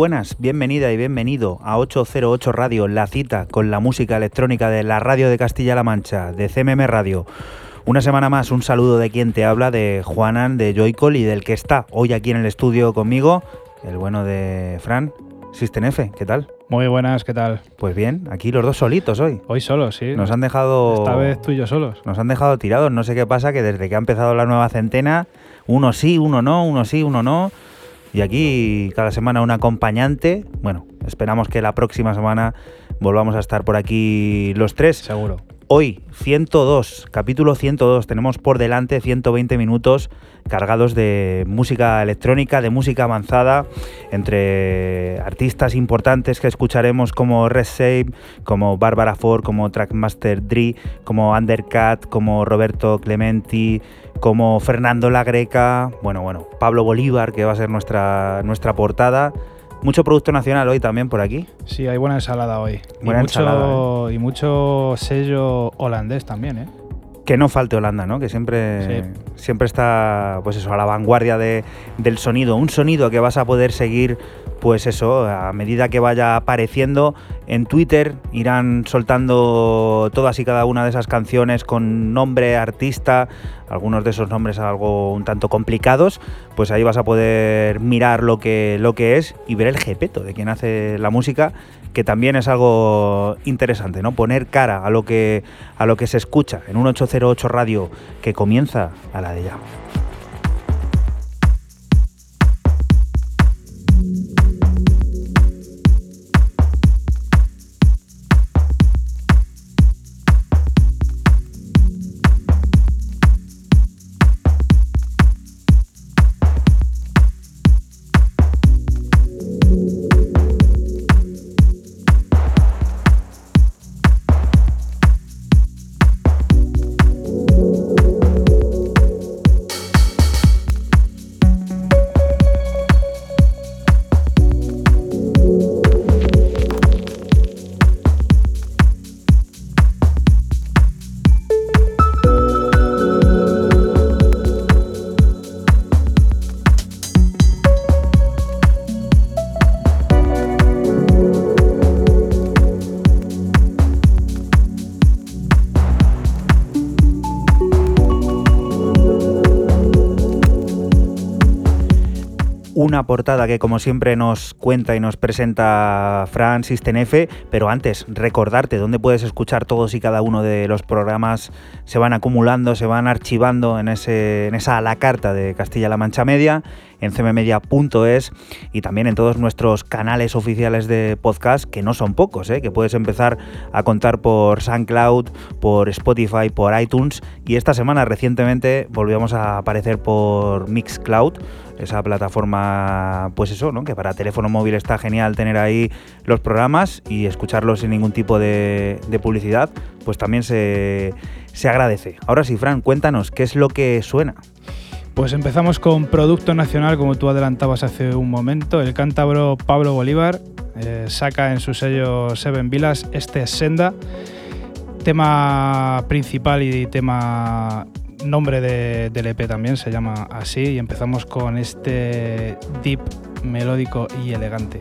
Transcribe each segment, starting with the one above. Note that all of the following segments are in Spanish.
Buenas, bienvenida y bienvenido a 808 Radio, la cita con la música electrónica de la radio de Castilla-La Mancha, de CMM Radio. Una semana más, un saludo de quien te habla, de Juanan, de Joycol y del que está hoy aquí en el estudio conmigo, el bueno de Fran, System F, ¿qué tal? Muy buenas, ¿qué tal? Pues bien, aquí los dos solitos hoy. Hoy solos, sí. Nos han dejado... Esta vez tú y yo solos. Nos han dejado tirados, no sé qué pasa, que desde que ha empezado la nueva centena, uno sí, uno no, uno sí, uno no y aquí cada semana un acompañante. Bueno, esperamos que la próxima semana volvamos a estar por aquí los tres. Seguro. Hoy, 102, capítulo 102, tenemos por delante 120 minutos cargados de música electrónica, de música avanzada, entre artistas importantes que escucharemos como Red Save, como Barbara Ford, como Trackmaster Dre, como Undercat, como Roberto Clementi, como Fernando La Greca, bueno, bueno, Pablo Bolívar, que va a ser nuestra, nuestra portada. Mucho producto nacional hoy también por aquí. Sí, hay buena ensalada hoy. Buena y, mucho, ensalada, y mucho sello holandés también, ¿eh? Que no falte Holanda, ¿no? Que siempre, Sí. siempre está, pues eso, a la vanguardia de- del sonido. Un sonido que vas a poder seguir, pues eso, a medida que vaya apareciendo en Twitter, irán soltando todas y cada una de esas canciones con nombre, artista, algunos de esos nombres algo un tanto complicados, pues ahí vas a poder mirar lo que, lo que es y ver el jepeto de quien hace la música, que también es algo interesante, ¿no? Poner cara a lo que, a lo que se escucha en un 808 radio que comienza a la de ya. Portada que como siempre nos cuenta y nos presenta Fran F, pero antes recordarte dónde puedes escuchar todos y cada uno de los programas, se van acumulando, se van archivando en, ese, en esa a la carta de Castilla-La Mancha Media, en cmmedia.es y también en todos nuestros canales oficiales de podcast, que no son pocos, ¿eh? que puedes empezar a contar por SoundCloud, por Spotify, por iTunes y esta semana recientemente volvíamos a aparecer por Mixcloud, esa plataforma, pues eso, ¿no? Que para teléfono móvil está genial tener ahí los programas y escucharlos sin ningún tipo de, de publicidad, pues también se, se agradece. Ahora sí, Fran, cuéntanos, ¿qué es lo que suena? Pues empezamos con Producto Nacional, como tú adelantabas hace un momento. El cántabro Pablo Bolívar eh, saca en su sello Seven Vilas este Senda, tema principal y tema nombre de, del EP también se llama así. Y empezamos con este deep melódico y elegante.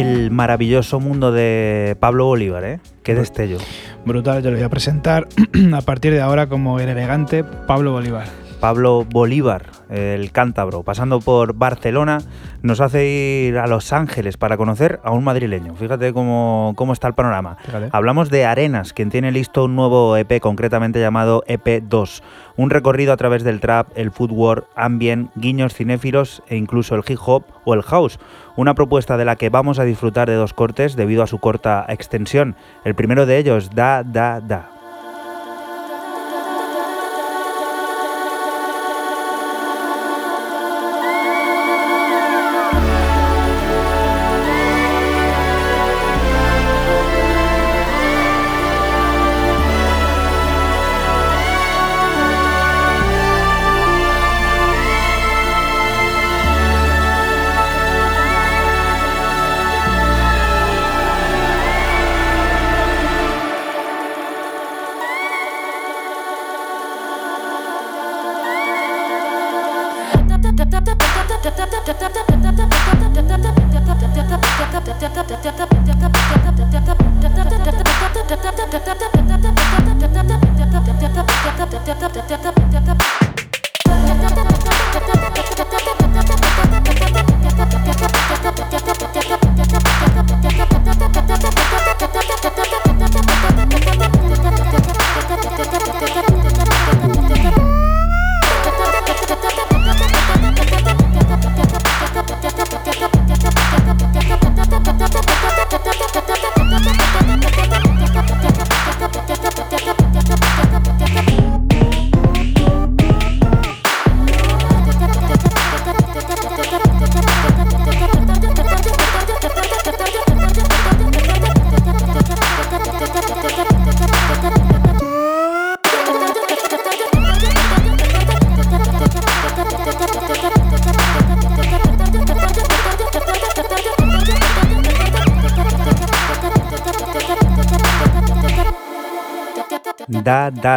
El maravilloso mundo de Pablo Bolívar, ¿eh? Qué destello. Brutal, yo lo voy a presentar a partir de ahora como el elegante Pablo Bolívar. Pablo Bolívar, el cántabro, pasando por Barcelona, nos hace ir a Los Ángeles para conocer a un madrileño. Fíjate cómo, cómo está el panorama. Hablamos de Arenas, quien tiene listo un nuevo EP, concretamente llamado EP2. Un recorrido a través del trap, el footwork, ambient, guiños cinéfilos e incluso el hip hop o el house. Una propuesta de la que vamos a disfrutar de dos cortes debido a su corta extensión. El primero de ellos, Da Da Da.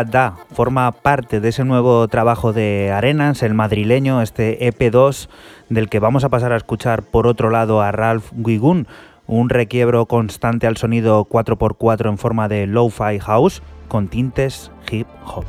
Da forma parte de ese nuevo trabajo de Arenas, el madrileño, este EP2, del que vamos a pasar a escuchar por otro lado a Ralph Wigun, un requiebro constante al sonido 4x4 en forma de lo-fi house con tintes hip hop.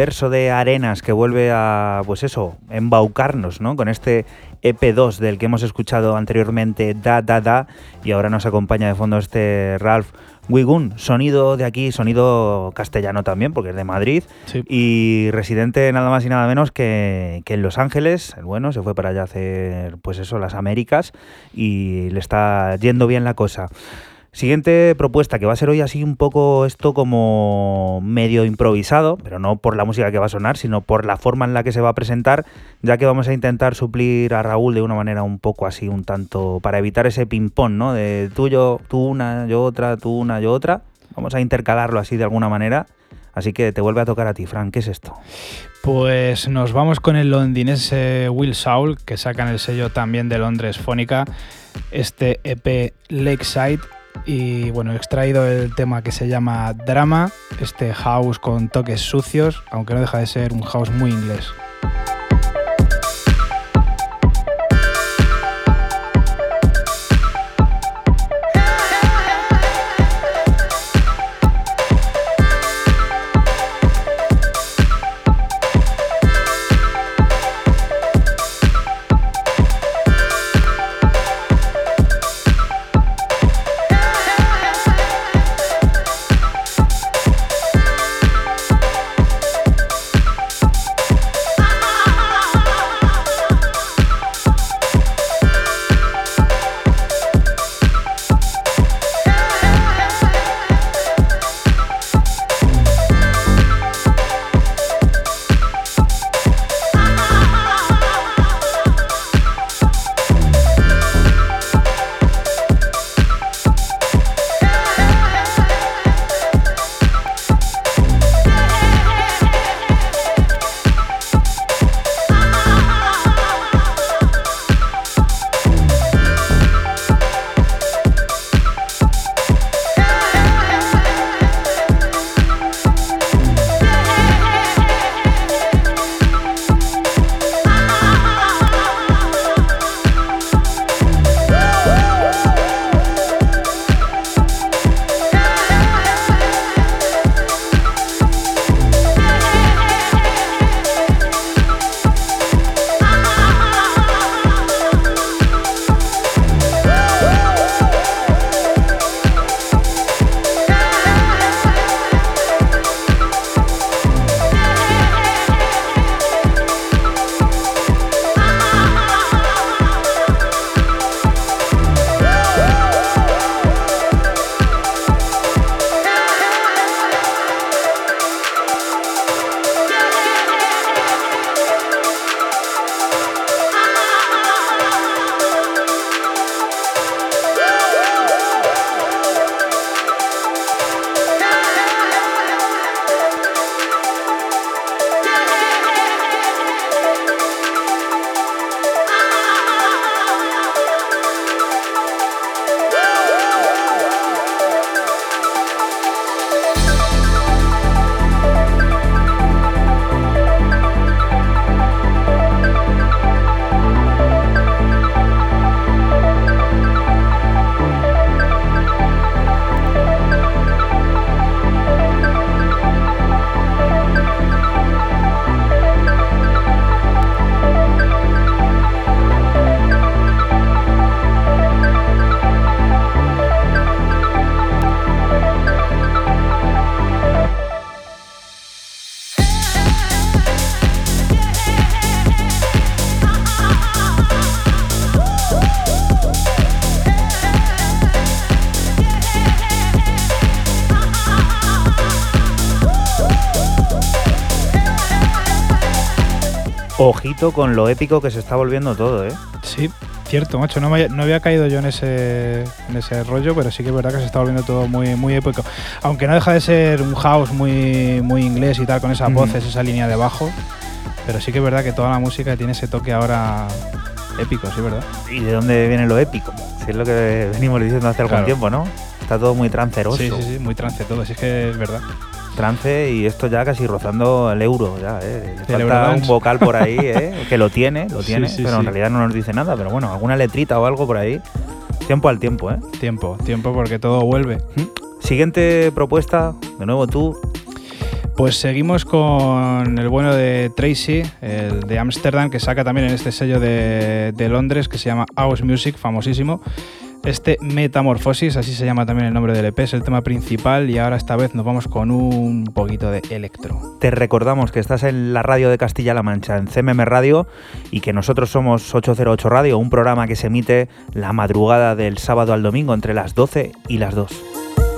Universo de arenas que vuelve a, pues eso, embaucarnos, ¿no? Con este EP2 del que hemos escuchado anteriormente, Da Da Da, y ahora nos acompaña de fondo este Ralph Wigun, sonido de aquí, sonido castellano también, porque es de Madrid, y residente nada más y nada menos que, que, en Los Ángeles, el bueno, se fue para allá a hacer, pues eso, las Américas, y le está yendo bien la cosa. Siguiente propuesta, que va a ser hoy así un poco esto como medio improvisado, pero no por la música que va a sonar, sino por la forma en la que se va a presentar, ya que vamos a intentar suplir a Raúl de una manera un poco así, un tanto, para evitar ese ping-pong, ¿no? De tú, yo, tú una, yo otra, tú una, yo otra. Vamos a intercalarlo así de alguna manera. Así que te vuelve a tocar a ti, Frank. ¿Qué es esto? Pues nos vamos con el londinense Will Saul, que saca en el sello también de Londres Fónica, este EP Lakeside y bueno, he extraído el tema que se llama Drama, este house con toques sucios, aunque no deja de ser un house muy inglés. Ojito con lo épico que se está volviendo todo, ¿eh? Sí, cierto, macho. No, había caído yo en ese, en ese rollo, pero sí que es verdad que se está volviendo todo muy, muy épico. Aunque no deja de ser un house muy, muy inglés y tal, con esas voces, esa línea de bajo. Pero sí que es verdad que toda la música tiene ese toque ahora épico, sí, ¿verdad? ¿Y de dónde viene lo épico? Si es lo que venimos diciendo hace algún tiempo, ¿no? Está todo muy tranceroso. Sí, sí, sí, muy trance todo, sí es que es verdad trance y esto ya casi rozando el euro. Ya, ¿eh? Le falta un vocal por ahí, ¿eh? que lo tiene, lo tiene, pero en realidad no nos dice nada. Pero bueno, alguna letrita o algo por ahí. Tiempo al tiempo, ¿eh? Tiempo, tiempo porque todo vuelve. Siguiente propuesta, de nuevo tú. Pues seguimos con el bueno de Tracy, el de Ámsterdam, que saca también en este sello de, de Londres que se llama House Music, famosísimo. Este Metamorfosis, así se llama también el nombre del EP, es el tema principal y ahora esta vez nos vamos con un poquito de electro. Te recordamos que estás en la radio de Castilla-La Mancha, en CMM Radio, y que nosotros somos 808 Radio, un programa que se emite la madrugada del sábado al domingo entre las 12 y las 2.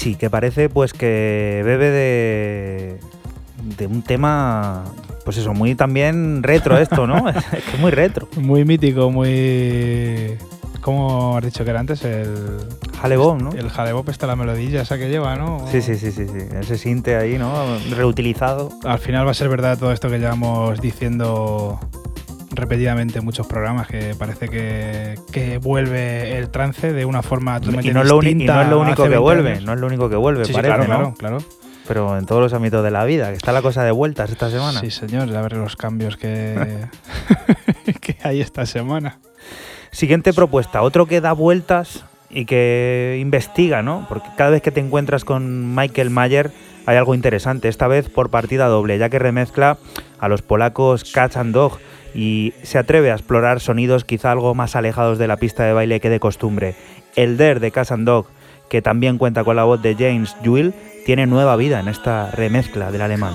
Tracy, que parece pues que bebe de, de un tema, pues eso, muy también retro esto, ¿no? es que muy retro. Muy mítico, muy... ¿Cómo has dicho que era antes? El... Jalebop, ¿no? El Jalebop está la melodía esa que lleva, ¿no? Sí, sí, sí, sí, sí. Ese sinte ahí, ¿no? Reutilizado. Al final va a ser verdad todo esto que llevamos diciendo repetidamente muchos programas que parece que, vuelve el trance de una forma totalmente y no, lo y no es lo único que vuelve, no es lo único que vuelve, parece, claro, ¿no? claro, claro. Pero en todos los ámbitos de la vida, que está la cosa de vueltas esta semana. Sí, señor, a ver los cambios que, que hay esta semana. Siguiente propuesta, otro que da vueltas y que investiga, ¿no? Porque cada vez que te encuentras con Michael Mayer hay algo interesante, esta vez por partida doble, ya que remezcla a los polacos Catch and Dog y se atreve a explorar sonidos quizá algo más alejados de la pista de baile que de costumbre. El Der de Cass Dog, que también cuenta con la voz de James Jewell, tiene nueva vida en esta remezcla del alemán.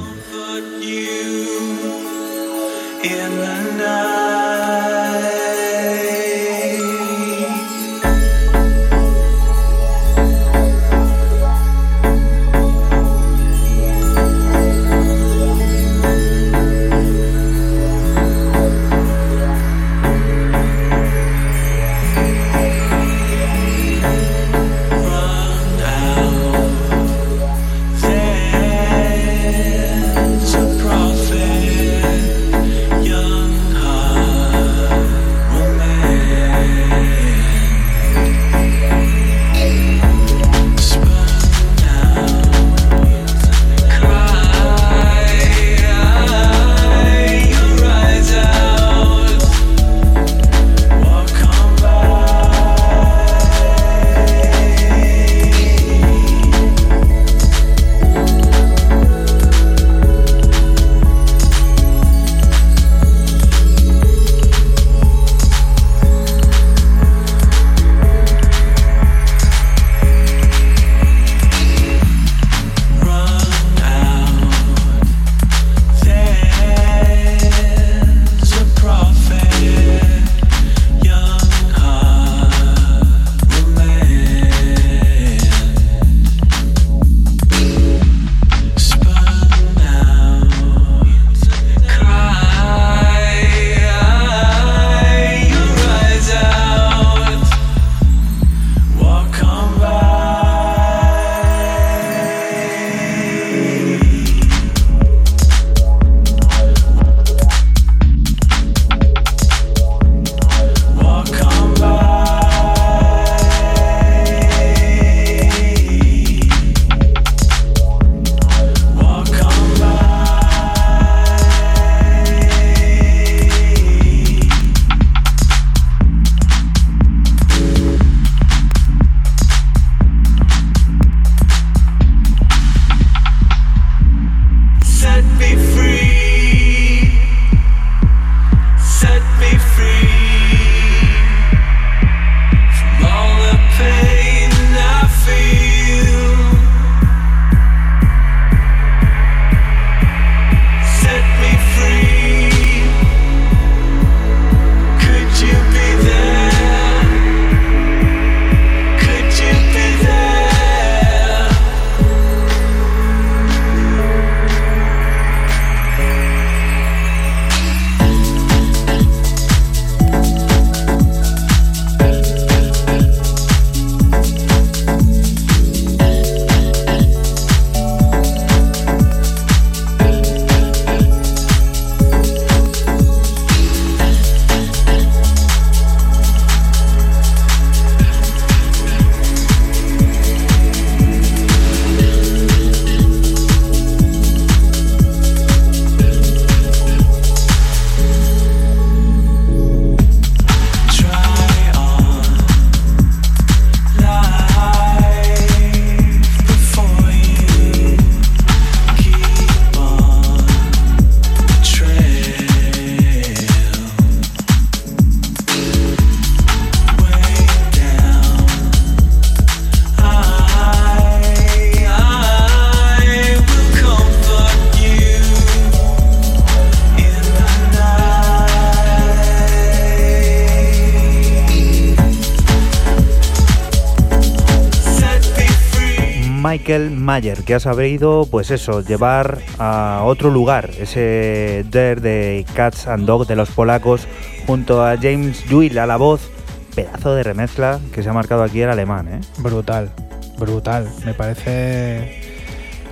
Mayer, que ha sabido, pues eso, llevar a otro lugar ese Dare de Cats and Dog de los polacos, junto a James Juil a la voz, pedazo de remezcla que se ha marcado aquí el alemán, ¿eh? Brutal, brutal, me parece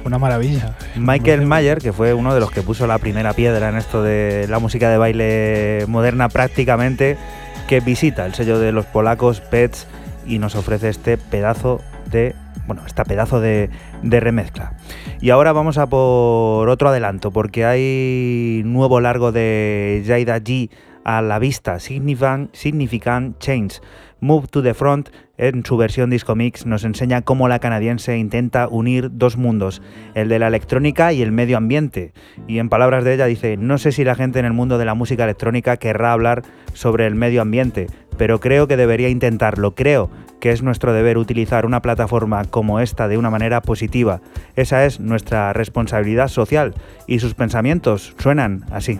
una maravilla. Michael Mayer, que fue uno de los que puso la primera piedra en esto de la música de baile moderna prácticamente, que visita el sello de los polacos Pets y nos ofrece este pedazo de bueno, este pedazo de, remezcla. Y ahora vamos a por otro adelanto, porque hay nuevo largo de Jaida G a la vista, Significant, Significant Change. Move to the Front, en su versión disco mix, nos enseña cómo la canadiense intenta unir dos mundos, el de la electrónica y el medio ambiente. Y en palabras de ella dice, no sé si la gente en el mundo de la música electrónica querrá hablar sobre el medio ambiente, pero creo que debería intentarlo. Creo que es nuestro deber utilizar una plataforma como esta de una manera positiva. Esa es nuestra responsabilidad social y sus pensamientos suenan así.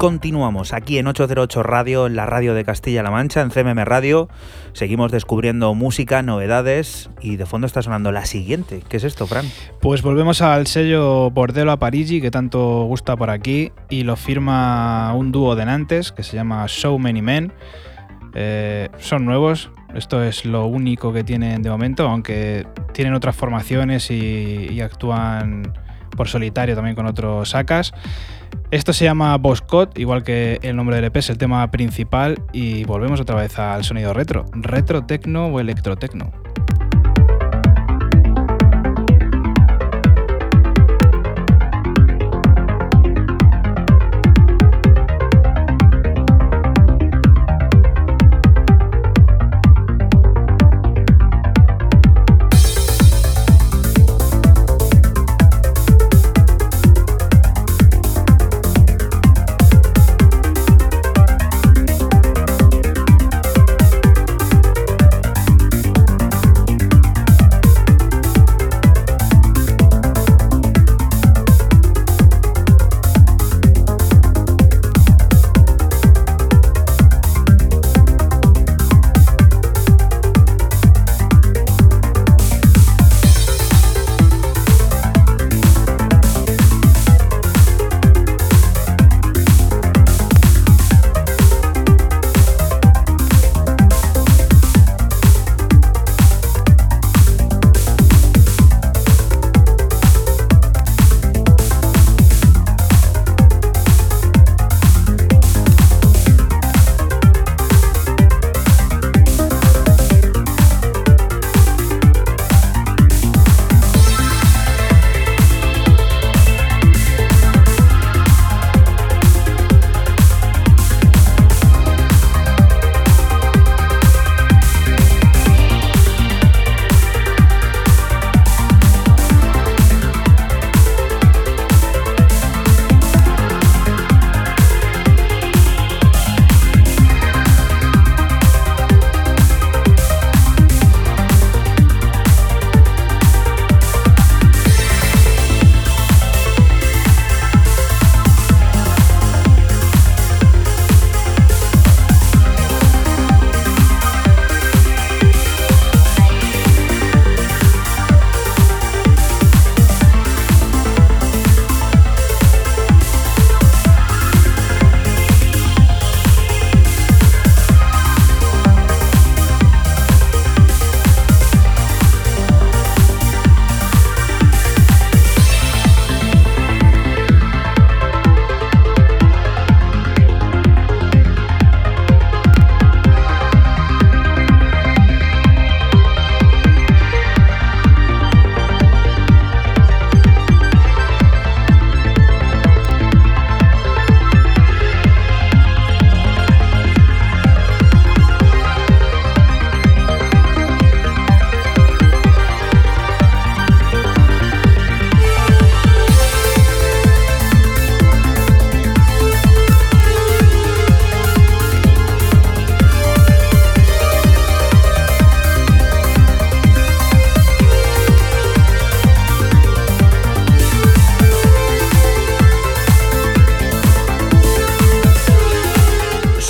Continuamos aquí en 808 Radio, en la radio de Castilla-La Mancha, en CMM Radio. Seguimos descubriendo música, novedades y de fondo está sonando la siguiente. ¿Qué es esto, Fran? Pues volvemos al sello Bordello a Parigi, que tanto gusta por aquí, y lo firma un dúo de Nantes que se llama So Many Men. Eh, son nuevos, esto es lo único que tienen de momento, aunque tienen otras formaciones y, actúan por solitario también con otros sacas. Esto se llama Boscot, igual que el nombre del EP es el tema principal y volvemos otra vez al sonido retro, retro tecno o electrotecno.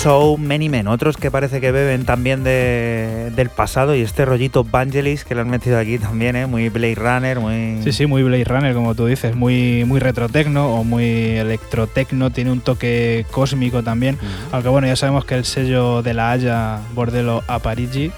Many Men, otros que parece que beben también del pasado y este rollito Vangelis que lo han metido aquí también, ¿eh? muy Blade Runner, muy... Sí, sí, muy Blade Runner, como tú dices, muy, muy retrotecno o muy electrotecno, tiene un toque cósmico también, aunque bueno, ya sabemos que el sello de la Haya, Bordello a Parigi,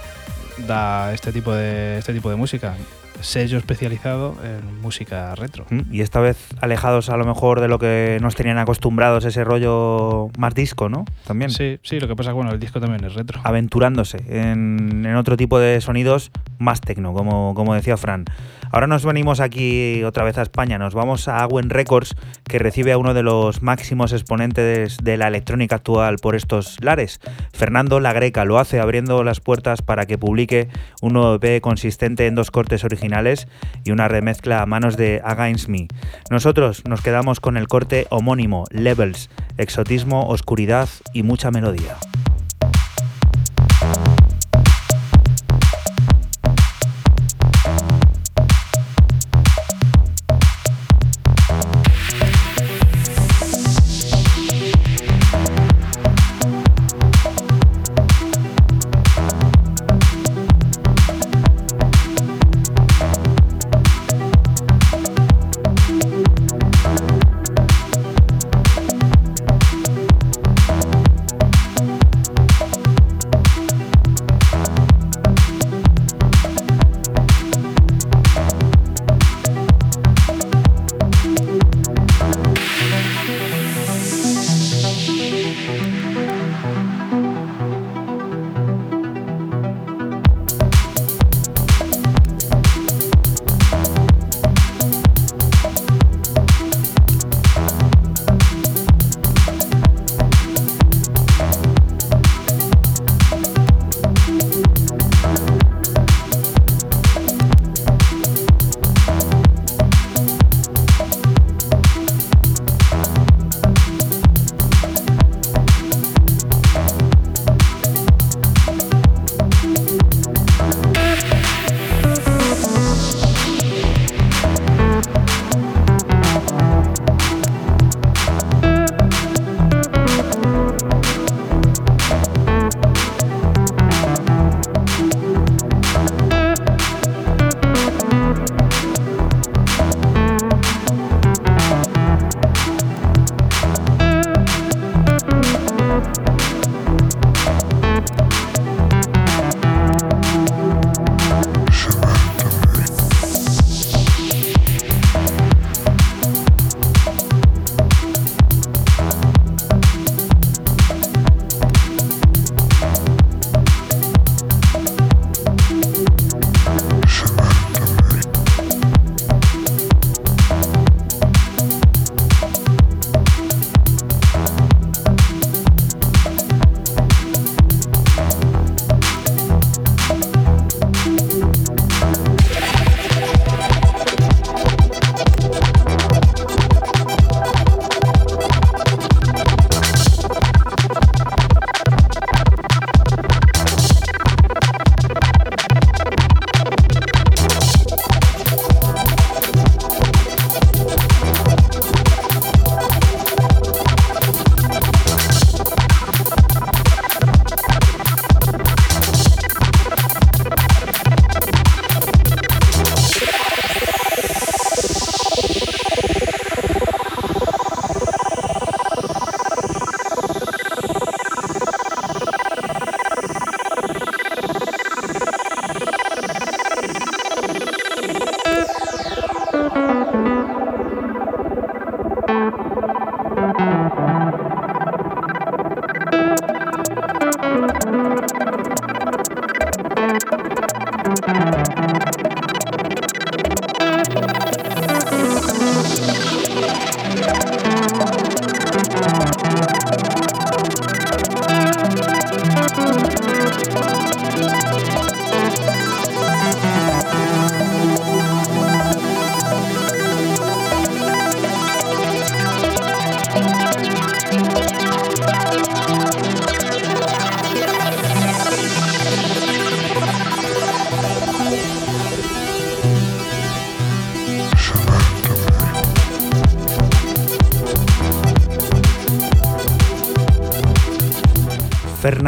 da este tipo de, este tipo de música sello especializado en música retro. Mm, y esta vez alejados a lo mejor de lo que nos tenían acostumbrados, ese rollo más disco, ¿no? También. Sí, sí, lo que pasa es que bueno, el disco también es retro. Aventurándose en, en otro tipo de sonidos más tecno, como, como decía Fran. Ahora nos venimos aquí otra vez a España, nos vamos a Aguen Records, que recibe a uno de los máximos exponentes de la electrónica actual por estos lares. Fernando La Greca lo hace abriendo las puertas para que publique un nuevo EP consistente en dos cortes originales y una remezcla a manos de Against Me. Nosotros nos quedamos con el corte homónimo, Levels, exotismo, oscuridad y mucha melodía.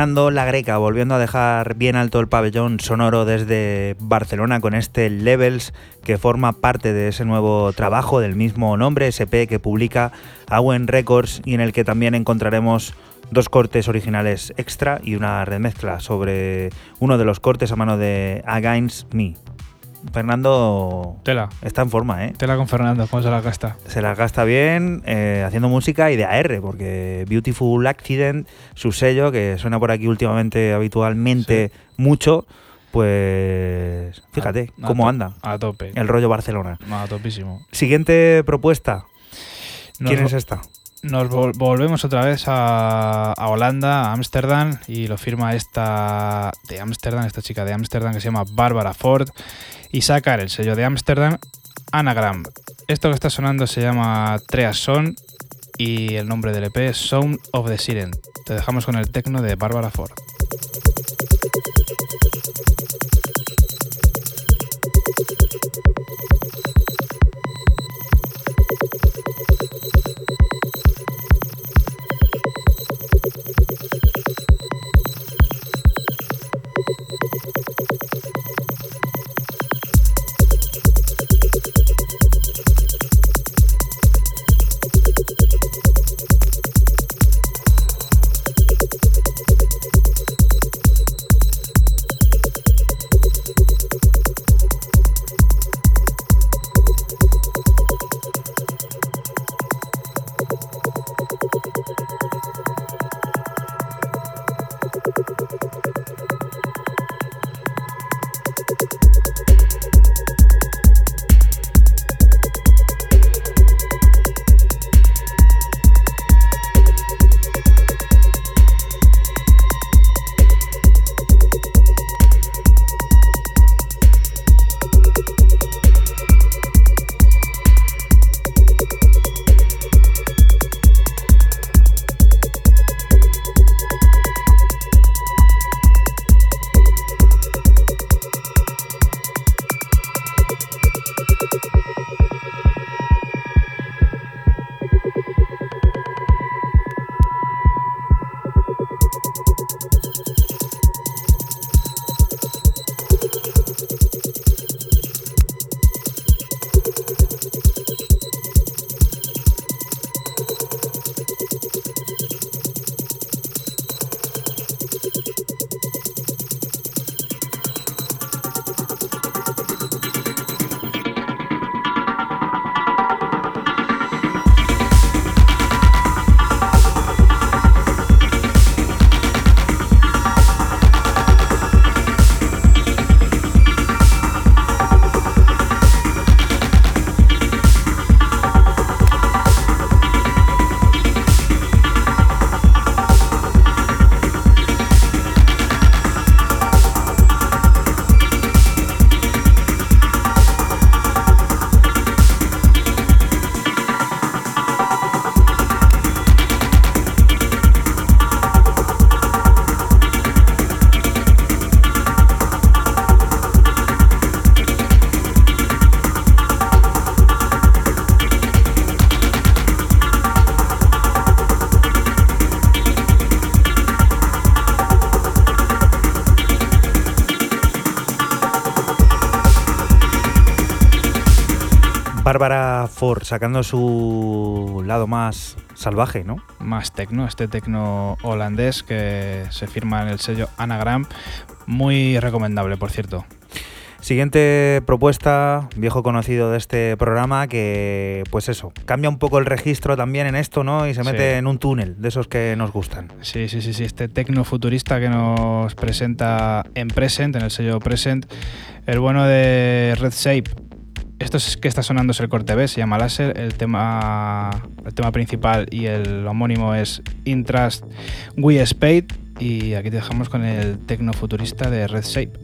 La Greca, volviendo a dejar bien alto el pabellón sonoro desde Barcelona con este Levels que forma parte de ese nuevo trabajo del mismo nombre, SP, que publica Awen Records y en el que también encontraremos dos cortes originales extra y una remezcla sobre uno de los cortes a mano de Against Me. Fernando Tela. está en forma, ¿eh? Tela con Fernando, ¿cómo se la gasta? Se la gasta bien eh, haciendo música y de AR, porque Beautiful Accident, su sello, que suena por aquí últimamente habitualmente mucho, pues fíjate A- a cómo anda A tope. el rollo Barcelona. A topísimo. Siguiente propuesta. Nos ¿Quién es esta? Nos vol- volvemos otra vez a, a Holanda, a Ámsterdam, y lo firma esta de Ámsterdam, esta chica de Ámsterdam que se llama Bárbara Ford, y sacar el sello de Ámsterdam, Anagram. Esto que está sonando se llama Treason y el nombre del EP es Sound of the Siren. Te dejamos con el tecno de Bárbara Ford. Ford sacando su lado más salvaje, ¿no? más tecno, este tecno holandés que se firma en el sello Anagram, muy recomendable, por cierto. Siguiente propuesta, viejo conocido de este programa, que pues eso, cambia un poco el registro también en esto, ¿no? Y se mete en un túnel de esos que nos gustan. Sí, sí, sí, sí, este tecno futurista que nos presenta en Present, en el sello Present, el bueno de Red Shape. Esto es que está sonando es el corte B, se llama Láser, el tema, el tema principal y el homónimo es Intrust We Spade y aquí te dejamos con el tecno futurista de Red Shape.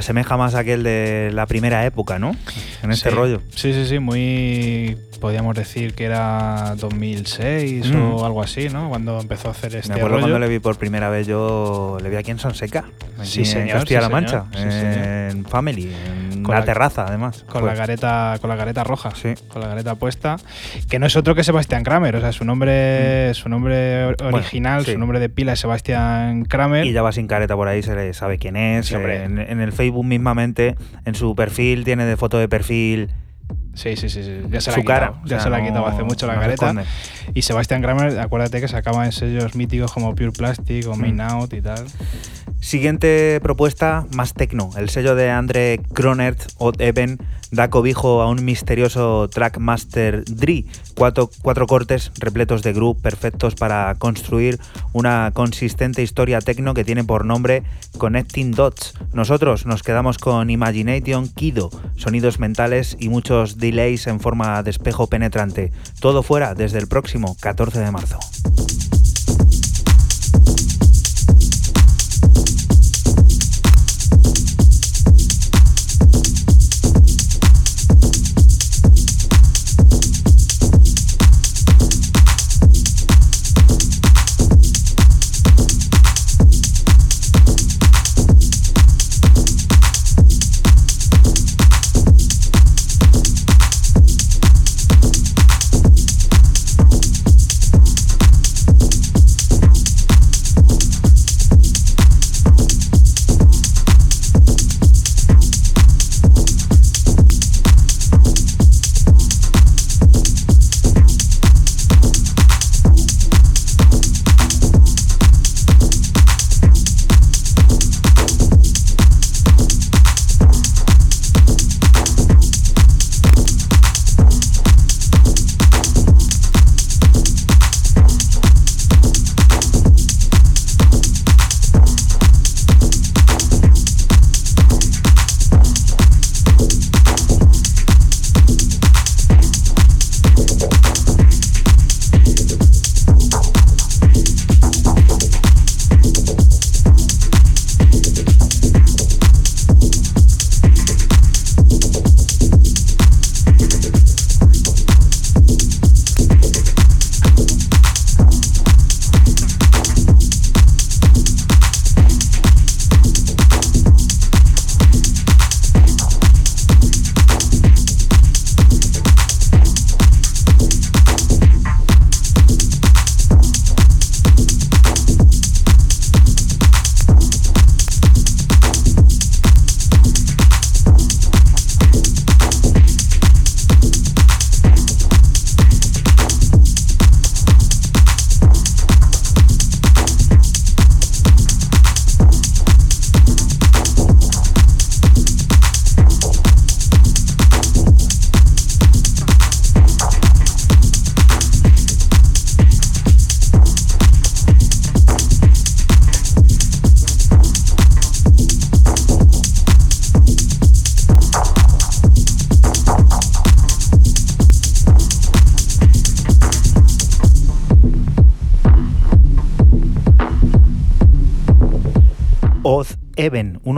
Asemeja más a aquel de la primera época, ¿no? En este rollo. Sí, sí, sí, muy. podríamos decir que era 2006 o mm. algo así, ¿no? Cuando empezó a hacer este. Me acuerdo cuando le vi por primera vez, yo le vi aquí en Sonseca. sí, señor. Castilla-La Mancha, en Family, en con la, terraza, además. Con la careta, con la careta roja, sí. con la careta puesta, que no es otro que Sebastián Kramer, o sea, su nombre, mm. su nombre original, su nombre de pila es Sebastián Kramer. Y ya va sin careta por ahí, se le sabe quién es. Eh, en, el Facebook mismamente, en su perfil, tiene de foto de perfil. Sí, sí, sí, ya se la ha quitado, ya se la ha quitado hace mucho la careta. Y Sebastián Kramer, acuérdate que sacaba en sellos míticos como Pure Plastic o Main mm. Out y tal. Siguiente propuesta, más tecno. El sello de Andre Kronert, o Eben, da cobijo a un misterioso Trackmaster Dri. Cuatro, cuatro cortes repletos de groove perfectos para construir una consistente historia tecno que tiene por nombre Connecting Dots. Nosotros nos quedamos con Imagination Kido, sonidos mentales y muchos delays en forma de espejo penetrante. Todo fuera desde el próximo 14 de marzo.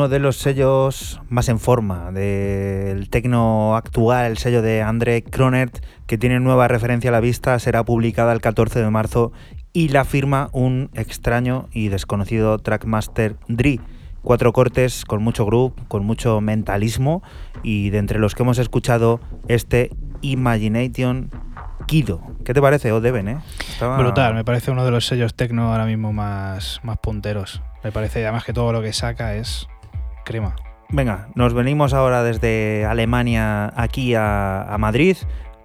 Uno de los sellos más en forma del tecno actual, el sello de André Kronert, que tiene nueva referencia a la vista, será publicada el 14 de marzo y la firma un extraño y desconocido trackmaster Dri. Cuatro cortes con mucho groove, con mucho mentalismo y de entre los que hemos escuchado este Imagination Kido. ¿Qué te parece, o deben, eh? Brutal, me parece uno de los sellos tecno ahora mismo más, más punteros. Me parece además que todo lo que saca es crema. Venga, nos venimos ahora desde Alemania aquí a, Madrid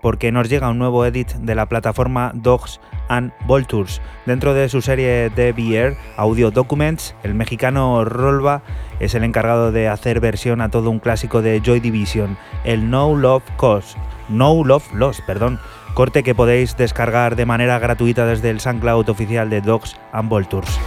porque nos llega un nuevo edit de la plataforma Dogs and Vultures. Dentro de su serie de VR Audio Documents, el mexicano Rolva es el encargado de hacer versión a todo un clásico de Joy Division, el No Love Cause, No Love Lost, perdón, corte que podéis descargar de manera gratuita desde el SoundCloud oficial de Dogs and Vultures.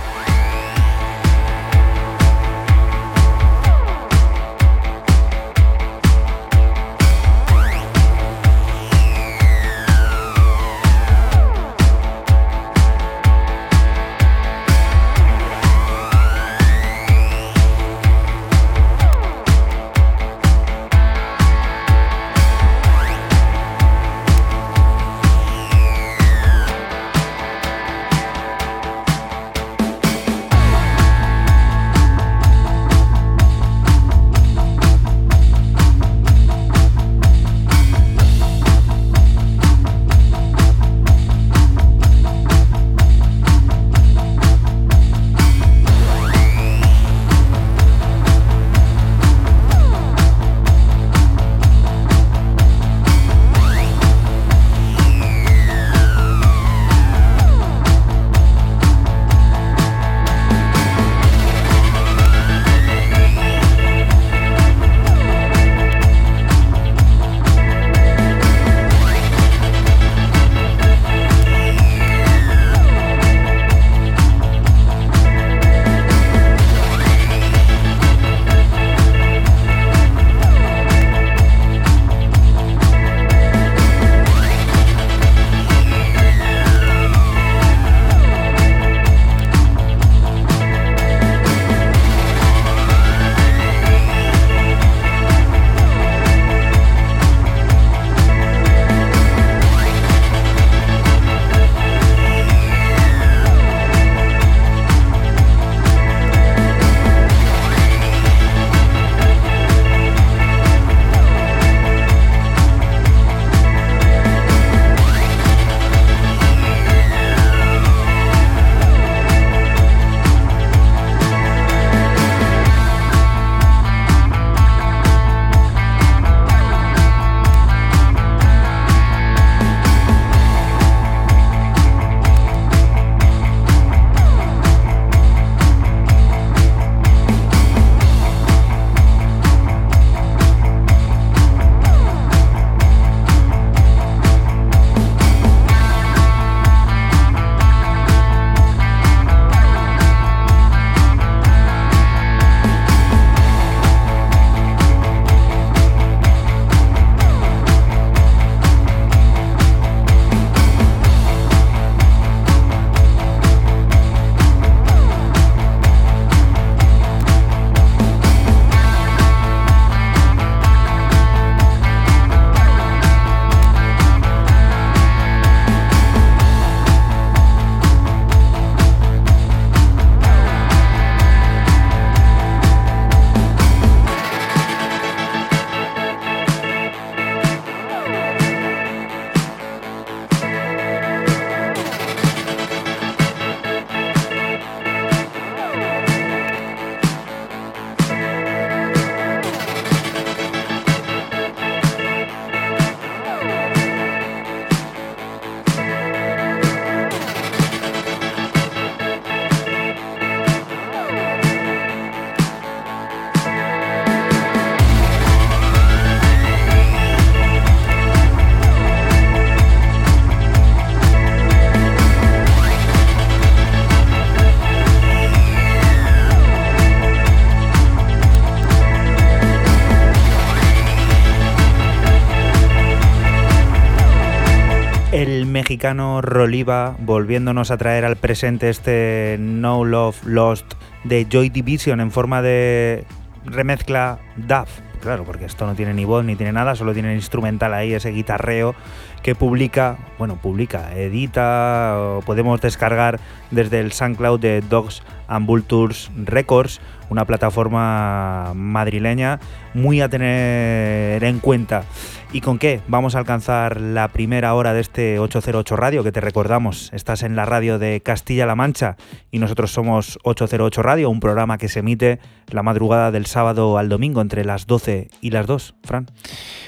Mexicano Roliva volviéndonos a traer al presente este No Love Lost de Joy Division en forma de remezcla DAF. Claro, porque esto no tiene ni voz ni tiene nada, solo tiene el instrumental ahí, ese guitarreo que publica, bueno, publica, edita, podemos descargar desde el SoundCloud de Dogs and Vultures Records, una plataforma madrileña muy a tener en cuenta. ¿Y con qué vamos a alcanzar la primera hora de este 808 Radio? Que te recordamos, estás en la radio de Castilla-La Mancha y nosotros somos 808 Radio, un programa que se emite la madrugada del sábado al domingo entre las 12 y las 2. Fran.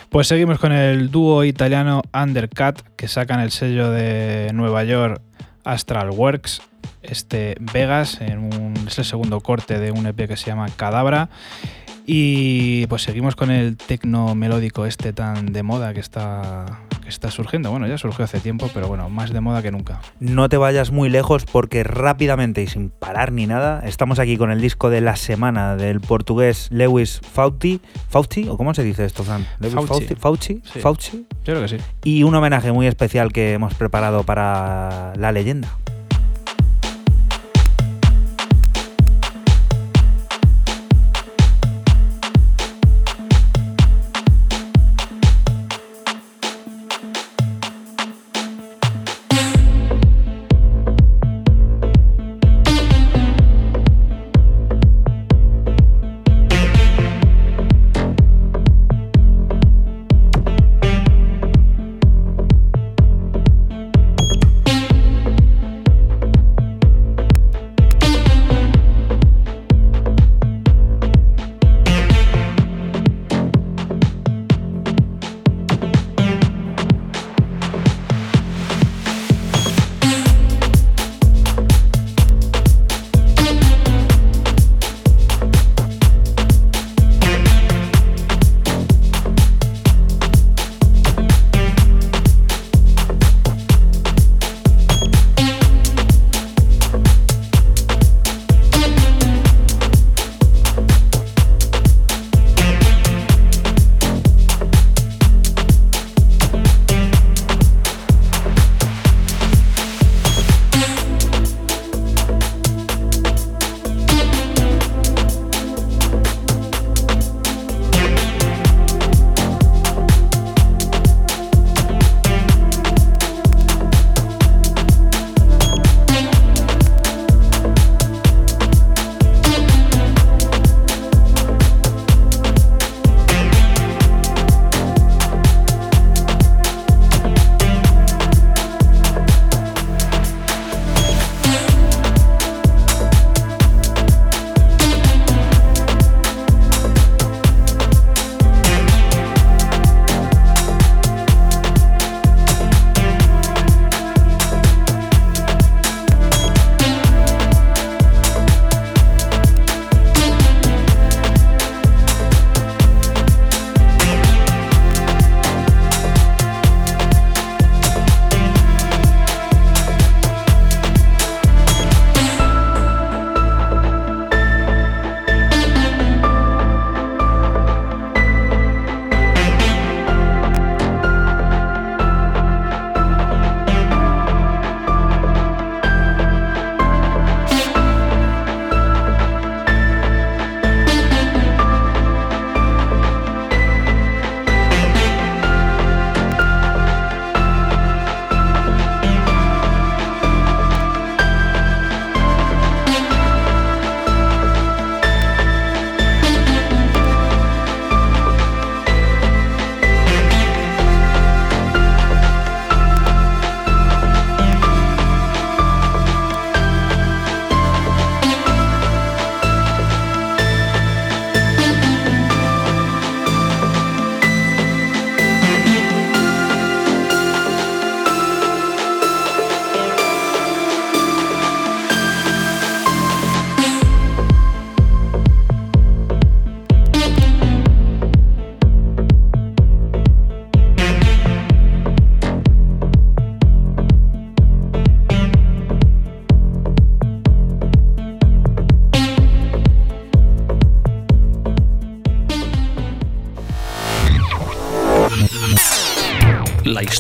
Pues seguimos con el dúo italiano Undercut, que sacan el sello de Nueva York Astral Works este Vegas, en un, es el segundo corte de un EP que se llama Cadabra. Y pues seguimos con el tecno melódico este tan de moda que está, está surgiendo. Bueno, ya surgió hace tiempo, pero bueno, más de moda que nunca. No te vayas muy lejos porque rápidamente y sin parar ni nada, estamos aquí con el disco de la semana del portugués Lewis Fauci. ¿Fauci? ¿O cómo se dice esto, Fran? Lewis Fauci. ¿Fauci? Sí. ¿Fauci? Yo creo que sí. Y un homenaje muy especial que hemos preparado para la leyenda.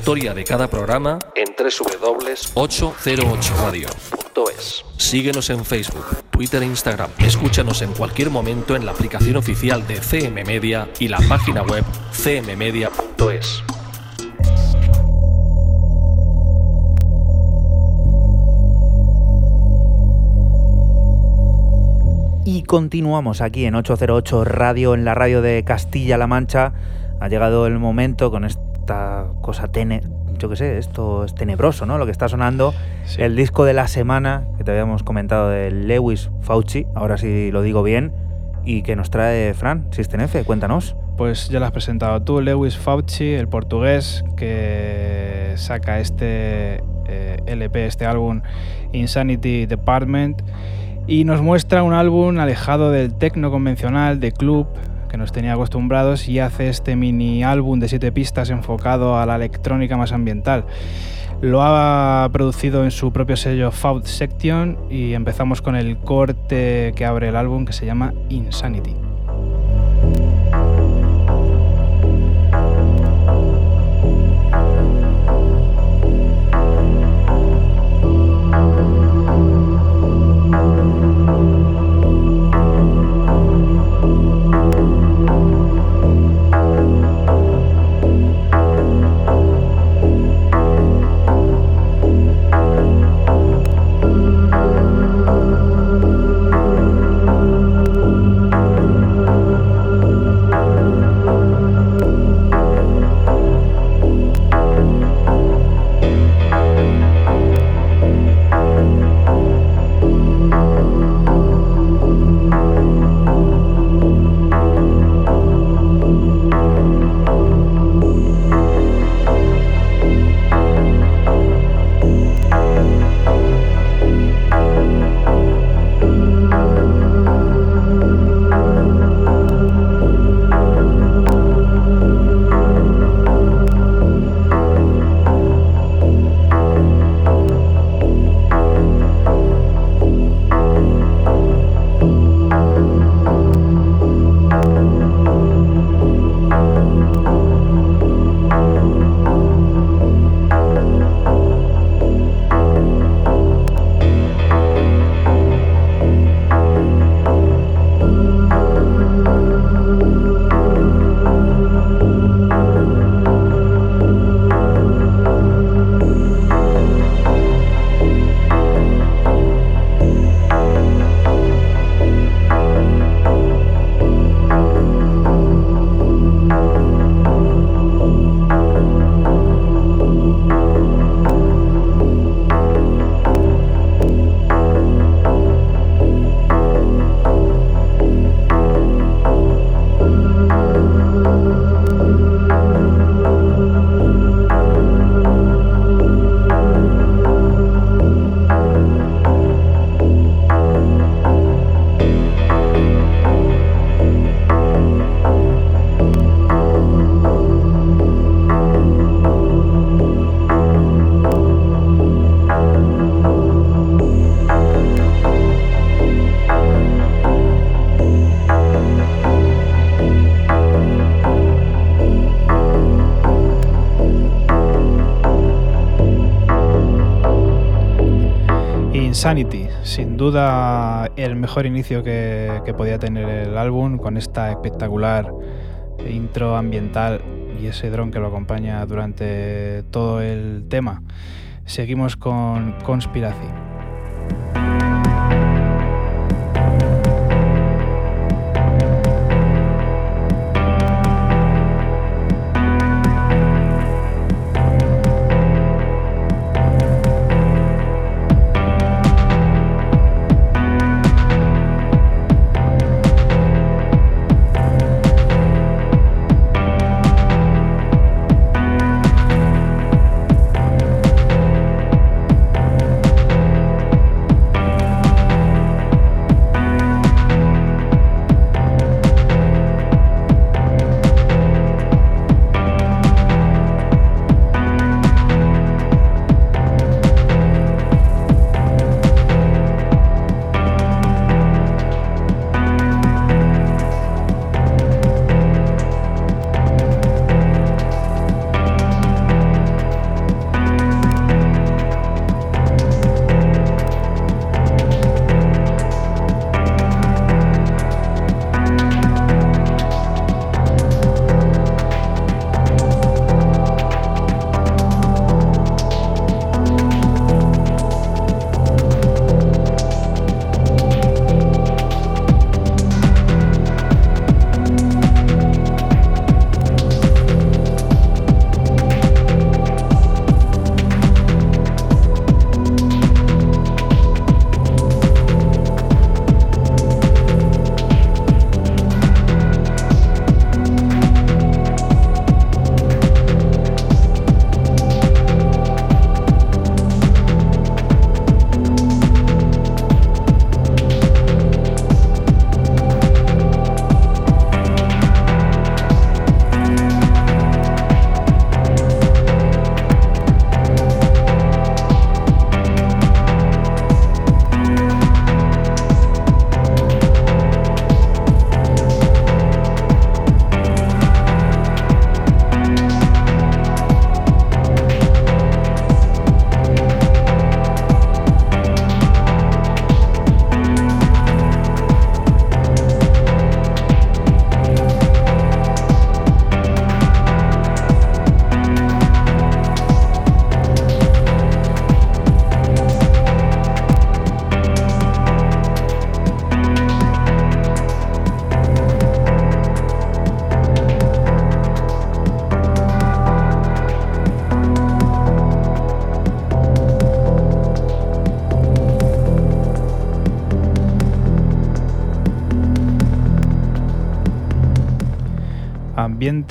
Historia de cada programa en www.808radio. cmmedia.es. Síguenos en Facebook, Twitter e Instagram. Escúchanos en cualquier momento en la aplicación oficial de CM Media y la página web cmmedia.es. Y continuamos aquí en 808 Radio, en la radio de Castilla-La Mancha. Ha llegado el momento con esta cosa tene, yo qué sé, esto es tenebroso, ¿no? Lo que está sonando, Sí. el disco de la semana que te habíamos comentado de Lewis Fauci, ahora sí lo digo bien, y que nos trae Fran, System F, cuéntanos. Pues ya lo has presentado tú, Lewis Fauci, el portugués, que saca este eh, LP, este álbum Insanity Department, y nos muestra un álbum alejado del tecno convencional, de club, que nos tenía acostumbrados, y hace este mini álbum de siete pistas enfocado a la electrónica más ambiental. Lo ha producido en su propio sello Fault Section y empezamos con el corte que abre el álbum que se llama Insanity. Sin duda el mejor inicio que, que podía tener el álbum con esta espectacular intro ambiental y ese dron que lo acompaña durante todo el tema. Seguimos con Conspiracy.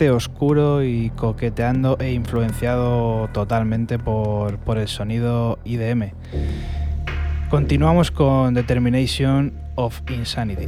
Oscuro y coqueteando e influenciado totalmente por, por el sonido IDM. Continuamos con Determination of Insanity.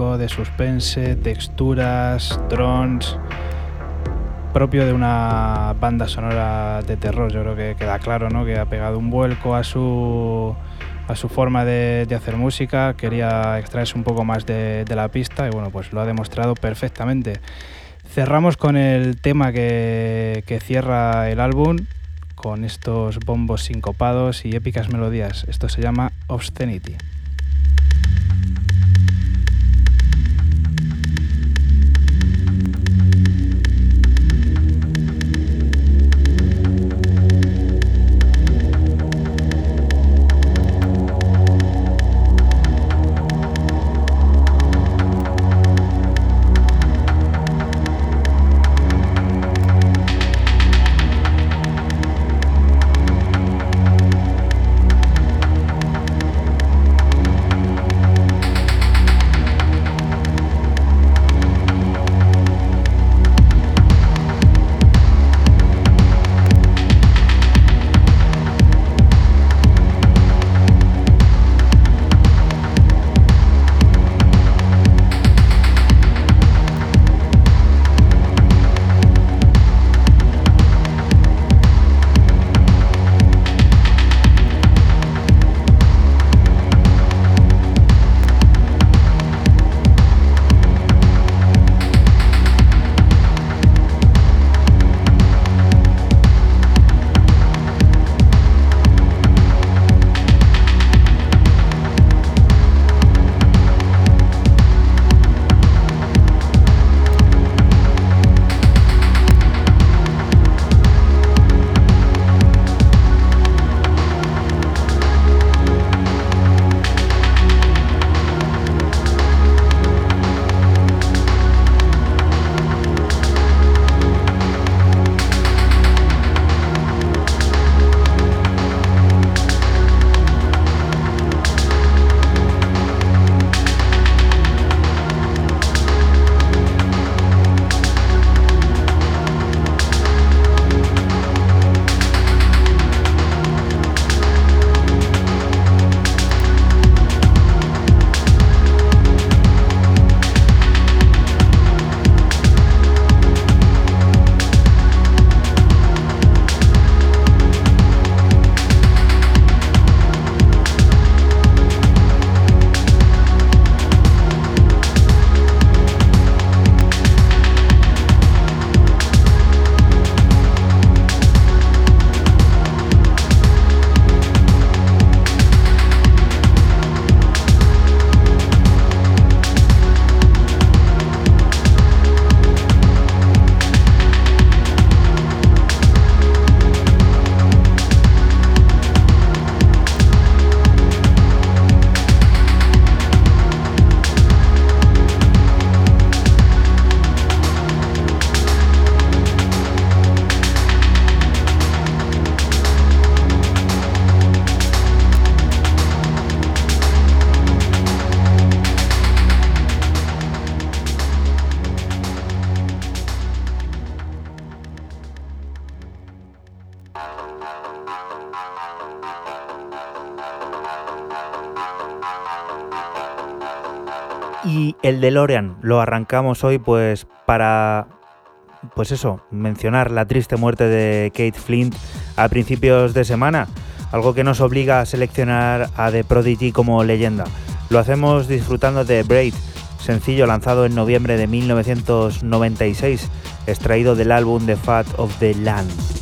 De suspense, texturas, drones, propio de una banda sonora de terror. Yo creo que queda claro ¿no? que ha pegado un vuelco a su, a su forma de, hacer música, quería extraerse un poco más de, la pista y bueno, pues lo ha demostrado perfectamente. Cerramos con el tema que, que cierra el álbum, con estos bombos sincopados y épicas melodías. Esto se llama Obscenity. El de Lorean lo arrancamos hoy pues para pues eso, mencionar la triste muerte de Kate Flint a principios de semana, algo que nos obliga a seleccionar a The Prodigy como leyenda. Lo hacemos disfrutando de Braid, sencillo lanzado en noviembre de 1996, extraído del álbum The Fat of the Land.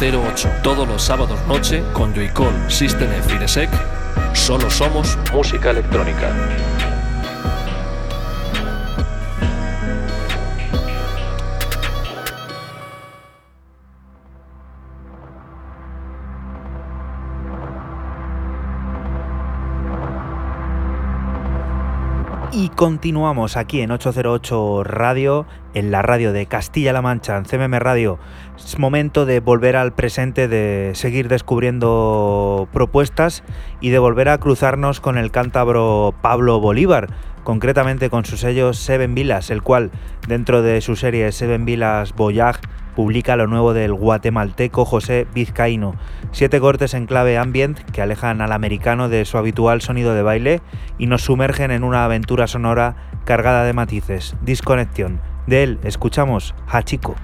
808. Todos los sábados noche con Joycall, System F Solo somos música electrónica. Y continuamos aquí en 808 Radio, en la radio de Castilla-La Mancha, en CMM Radio. Es momento de volver al presente, de seguir descubriendo propuestas y de volver a cruzarnos con el cántabro Pablo Bolívar, concretamente con su sello Seven Vilas, el cual dentro de su serie Seven Vilas Voyage publica lo nuevo del guatemalteco José Vizcaíno. Siete cortes en clave ambient que alejan al americano de su habitual sonido de baile y nos sumergen en una aventura sonora cargada de matices. Disconexión. De él escuchamos Hachiko.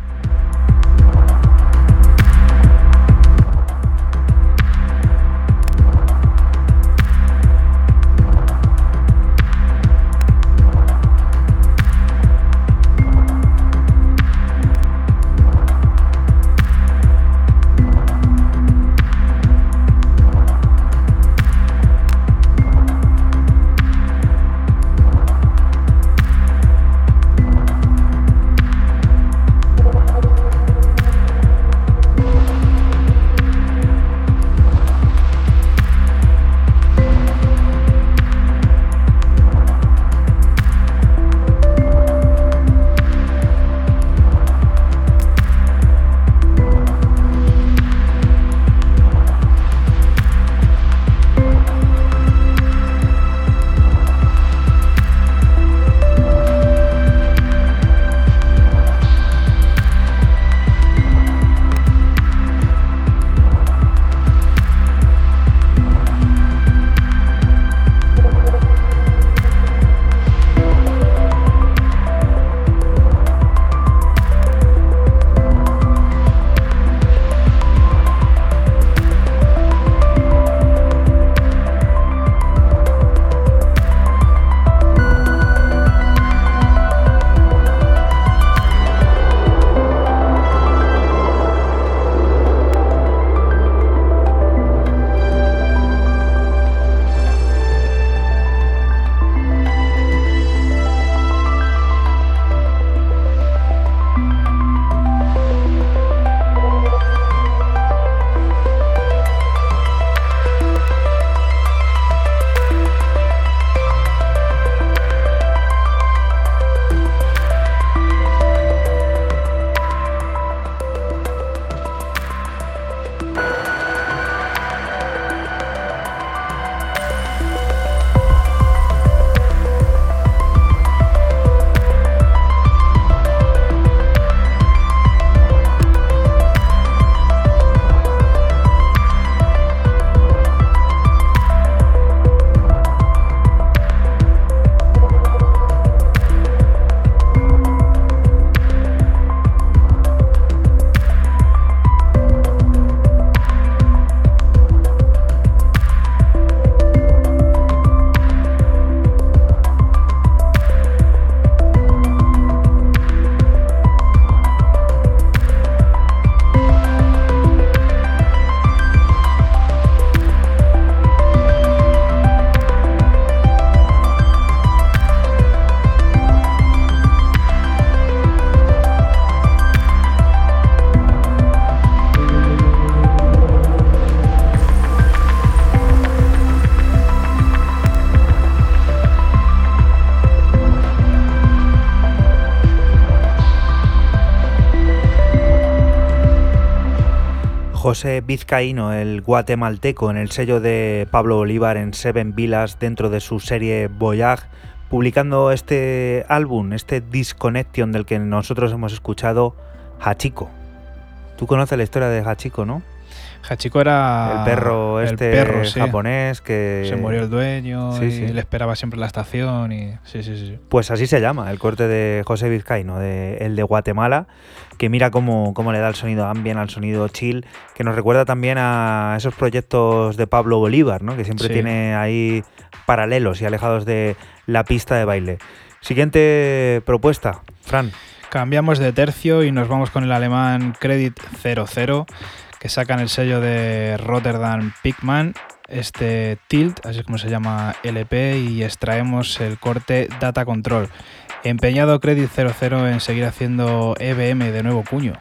José Vizcaíno, el guatemalteco, en el sello de Pablo Bolívar en Seven Villas dentro de su serie Voyage, publicando este álbum, este Disconnection del que nosotros hemos escuchado, Hachiko. Tú conoces la historia de Hachiko, ¿no? Hachiko era el perro este japonés que se murió el dueño y le esperaba siempre en la estación y sí, sí, sí. Pues así se llama el corte de José Vizcaíno, de, el de Guatemala, que mira cómo, cómo le da el sonido ambient, al sonido chill, que nos recuerda también a esos proyectos de Pablo Bolívar, ¿no? que siempre tiene ahí paralelos y alejados de la pista de baile. Siguiente propuesta, Fran. Cambiamos de tercio y nos vamos con el alemán Credit 00 que sacan el sello de Rotterdam Pigman, este Tilt, así es como se llama LP, y extraemos el corte Data Control. Empeñado Credit 00 en seguir haciendo EBM de nuevo cuño.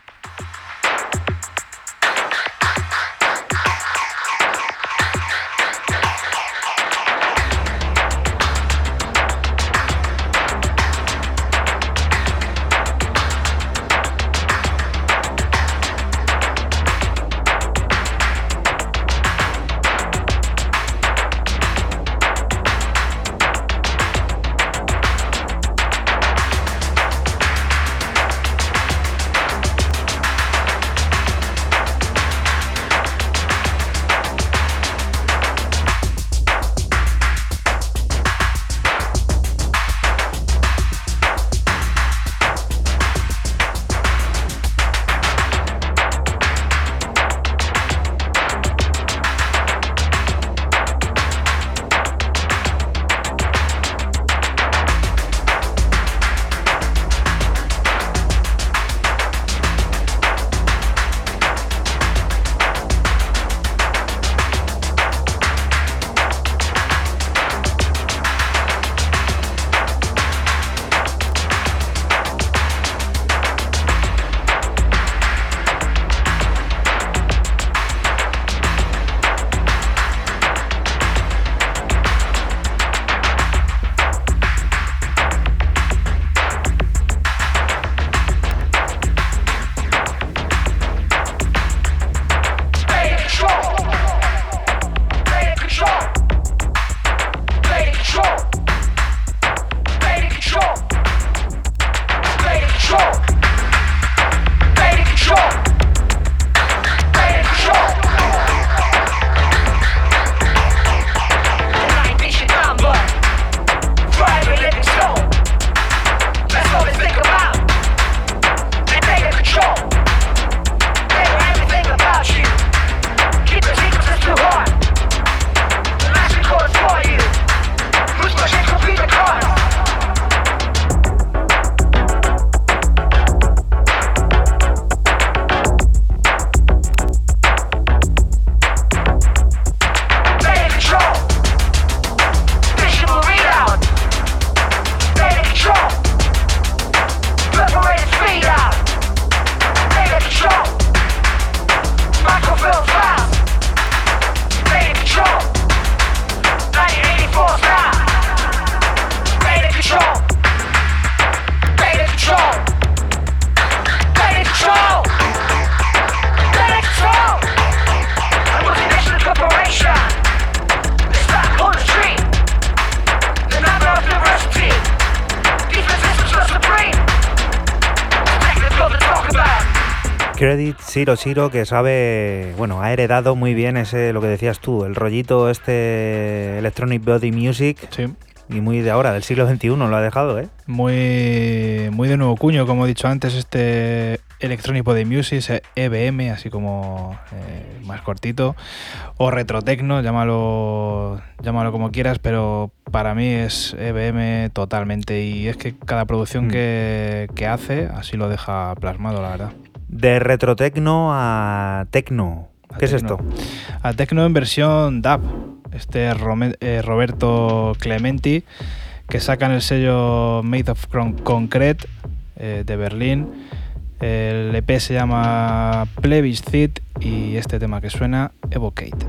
Siro Siro que sabe, bueno, ha heredado muy bien ese, lo que decías tú, el rollito este Electronic Body Music. Sí. Y muy de ahora, del siglo XXI, lo ha dejado, ¿eh? Muy, muy de nuevo cuño, como he dicho antes, este Electronic Body Music, EBM, así como eh, más cortito, o retrotecno, llámalo, llámalo como quieras, pero para mí es EBM totalmente. Y es que cada producción mm. que, que hace así lo deja plasmado, la verdad. De retrotecno a tecno. ¿Qué es esto? A tecno en versión DAP. Este eh, Roberto Clementi, que sacan el sello Made of Concrete eh, de Berlín. El EP se llama Plebiscite y este tema que suena Evocate.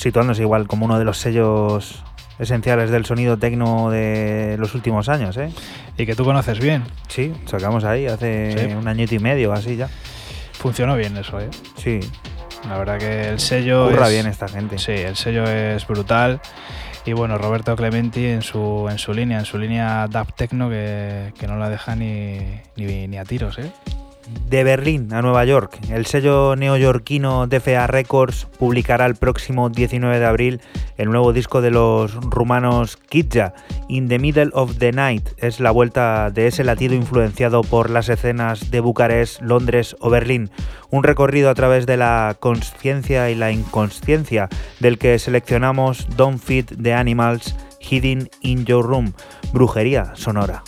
Situándose igual como uno de los sellos esenciales del sonido tecno de los últimos años, ¿eh? Y que tú conoces bien. Sí, sacamos ahí hace un añito y medio, así ya. Funcionó bien eso, ¿eh? Sí. La verdad que el sello. Curra es, bien esta gente. Sí, el sello es brutal. Y bueno, Roberto Clementi en su, en su línea, en su línea DAP Tecno, que, que no la deja ni, ni, ni a tiros, ¿eh? De Berlín a Nueva York. El sello neoyorquino DFA Records publicará el próximo 19 de abril el nuevo disco de los rumanos Kidja, In the Middle of the Night. Es la vuelta de ese latido influenciado por las escenas de Bucarest, Londres o Berlín. Un recorrido a través de la conciencia y la inconsciencia del que seleccionamos Don't Feed the Animals, Hidden in Your Room, brujería sonora.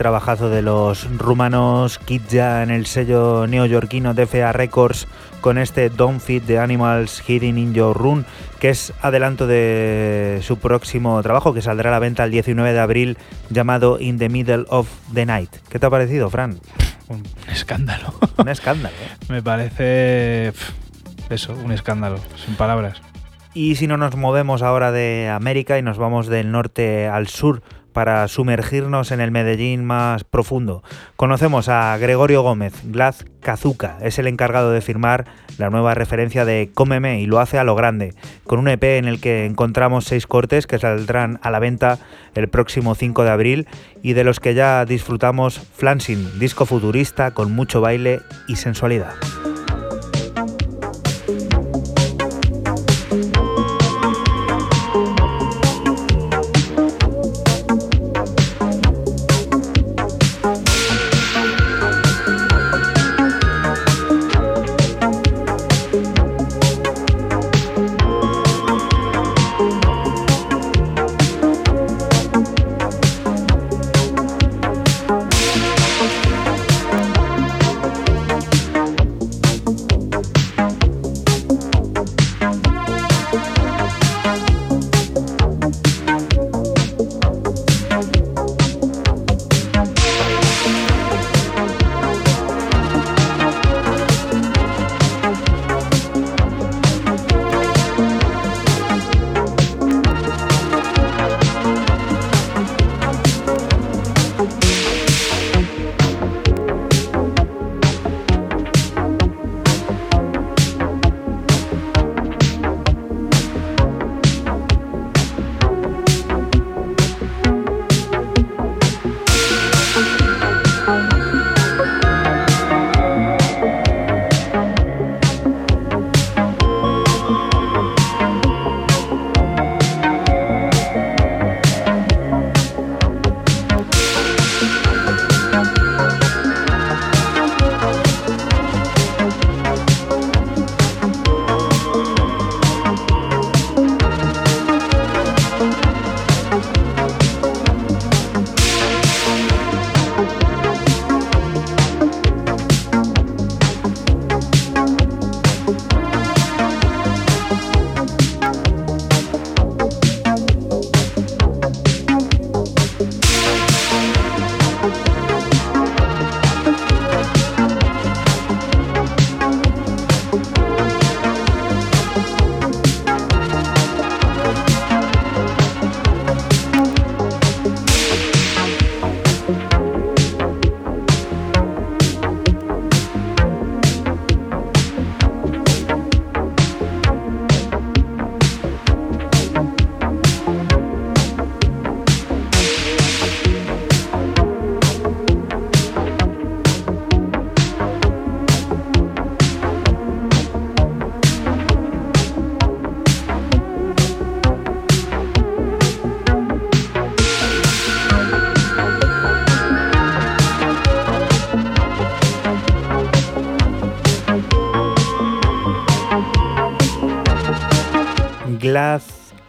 Trabajazo de los rumanos Kidja en el sello neoyorquino DFA Records con este Don't Feed the Animals Hidden in Your Room, que es adelanto de su próximo trabajo que saldrá a la venta el 19 de abril llamado In the Middle of the Night. ¿Qué te ha parecido, Fran? Un escándalo. Un escándalo. ¿eh? Me parece eso, un escándalo, sin palabras. Y si no nos movemos ahora de América y nos vamos del norte al sur, para sumergirnos en el Medellín más profundo. Conocemos a Gregorio Gómez, Glaz Kazuka, es el encargado de firmar la nueva referencia de Cómeme y lo hace a lo grande, con un EP en el que encontramos seis cortes que saldrán a la venta el próximo 5 de abril y de los que ya disfrutamos Flansing, disco futurista con mucho baile y sensualidad.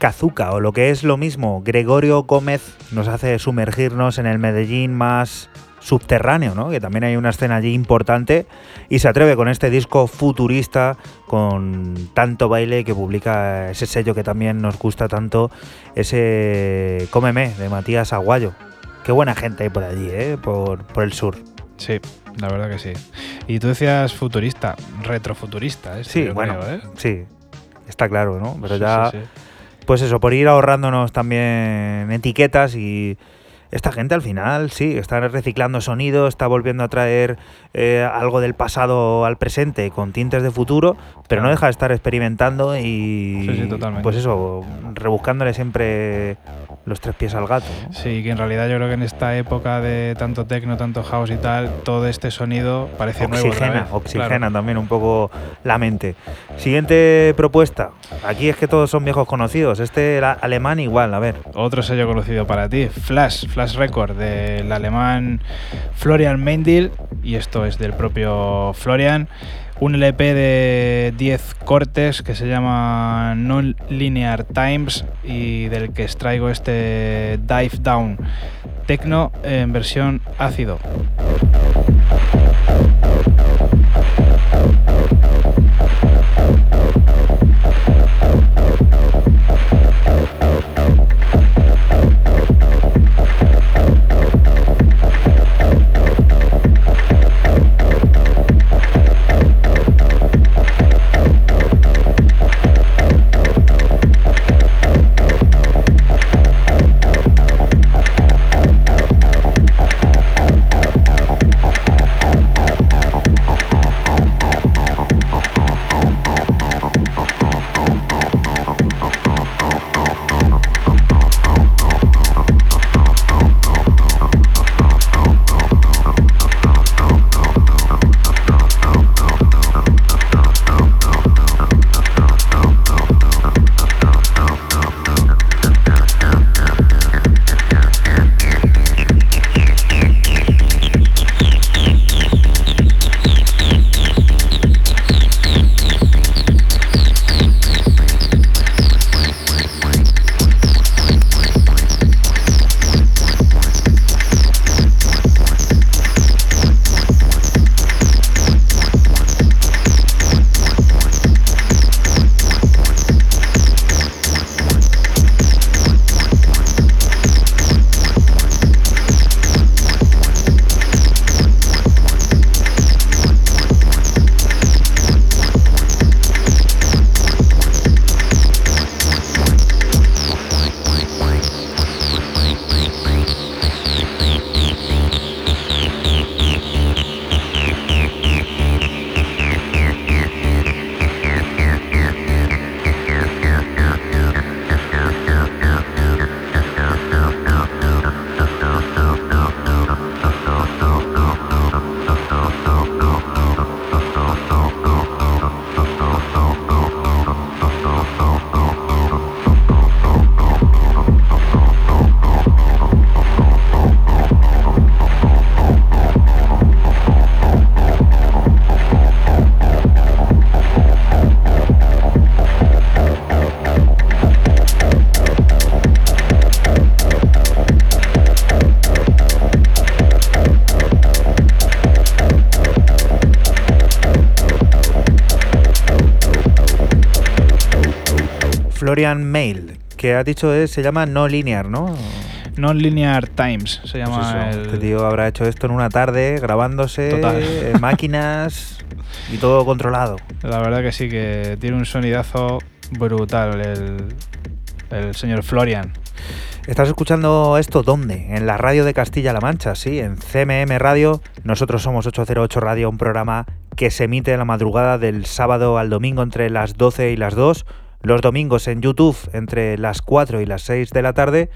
Kazuka, o lo que es lo mismo, Gregorio Gómez nos hace sumergirnos en el Medellín más subterráneo, ¿no? que también hay una escena allí importante, y se atreve con este disco futurista, con tanto baile que publica ese sello que también nos gusta tanto, ese Cómeme de Matías Aguayo. Qué buena gente hay por allí, ¿eh? por, el sur. Sí, la verdad que sí. Y tú decías futurista, retrofuturista, ¿eh? Sí, bueno, ¿eh? sí, está claro, ¿no? Pero ya pues eso, por ir ahorrándonos también etiquetas y esta gente al final sí, está reciclando sonido, está volviendo a traer eh, algo del pasado al presente con tintes de futuro, pero no deja de estar experimentando y pues eso, rebuscándole siempre los tres pies al gato. Sí, que en realidad yo creo que en esta época de tanto techno, tanto house y tal, todo este sonido parece oxigena, nuevo. Oxigena también un poco la mente. Siguiente propuesta. Aquí es que todos son viejos conocidos. Este era alemán igual, a ver. Otro sello conocido para ti, Flash, Flash Record del alemán Florian Mendel y esto es del propio Florian un LP de 10 cortes que se llama Non-Linear Times y del que extraigo este Dive Down Tecno en versión ácido. Florian Mail, que ha dicho es, se llama No Linear, ¿no? Non-Linear Times se llama Pues el... Este tío habrá hecho esto en una tarde, grabándose, eh, máquinas y todo controlado. La verdad que sí, que tiene un sonidazo brutal el, el señor Florian. ¿Estás escuchando esto dónde? En la radio de Castilla-La Mancha, sí, en CMM Radio. Nosotros somos 808 Radio, un programa que se emite en la madrugada del sábado al domingo entre las 12 y las 2, los domingos en YouTube entre las 4 y las 6 de la tarde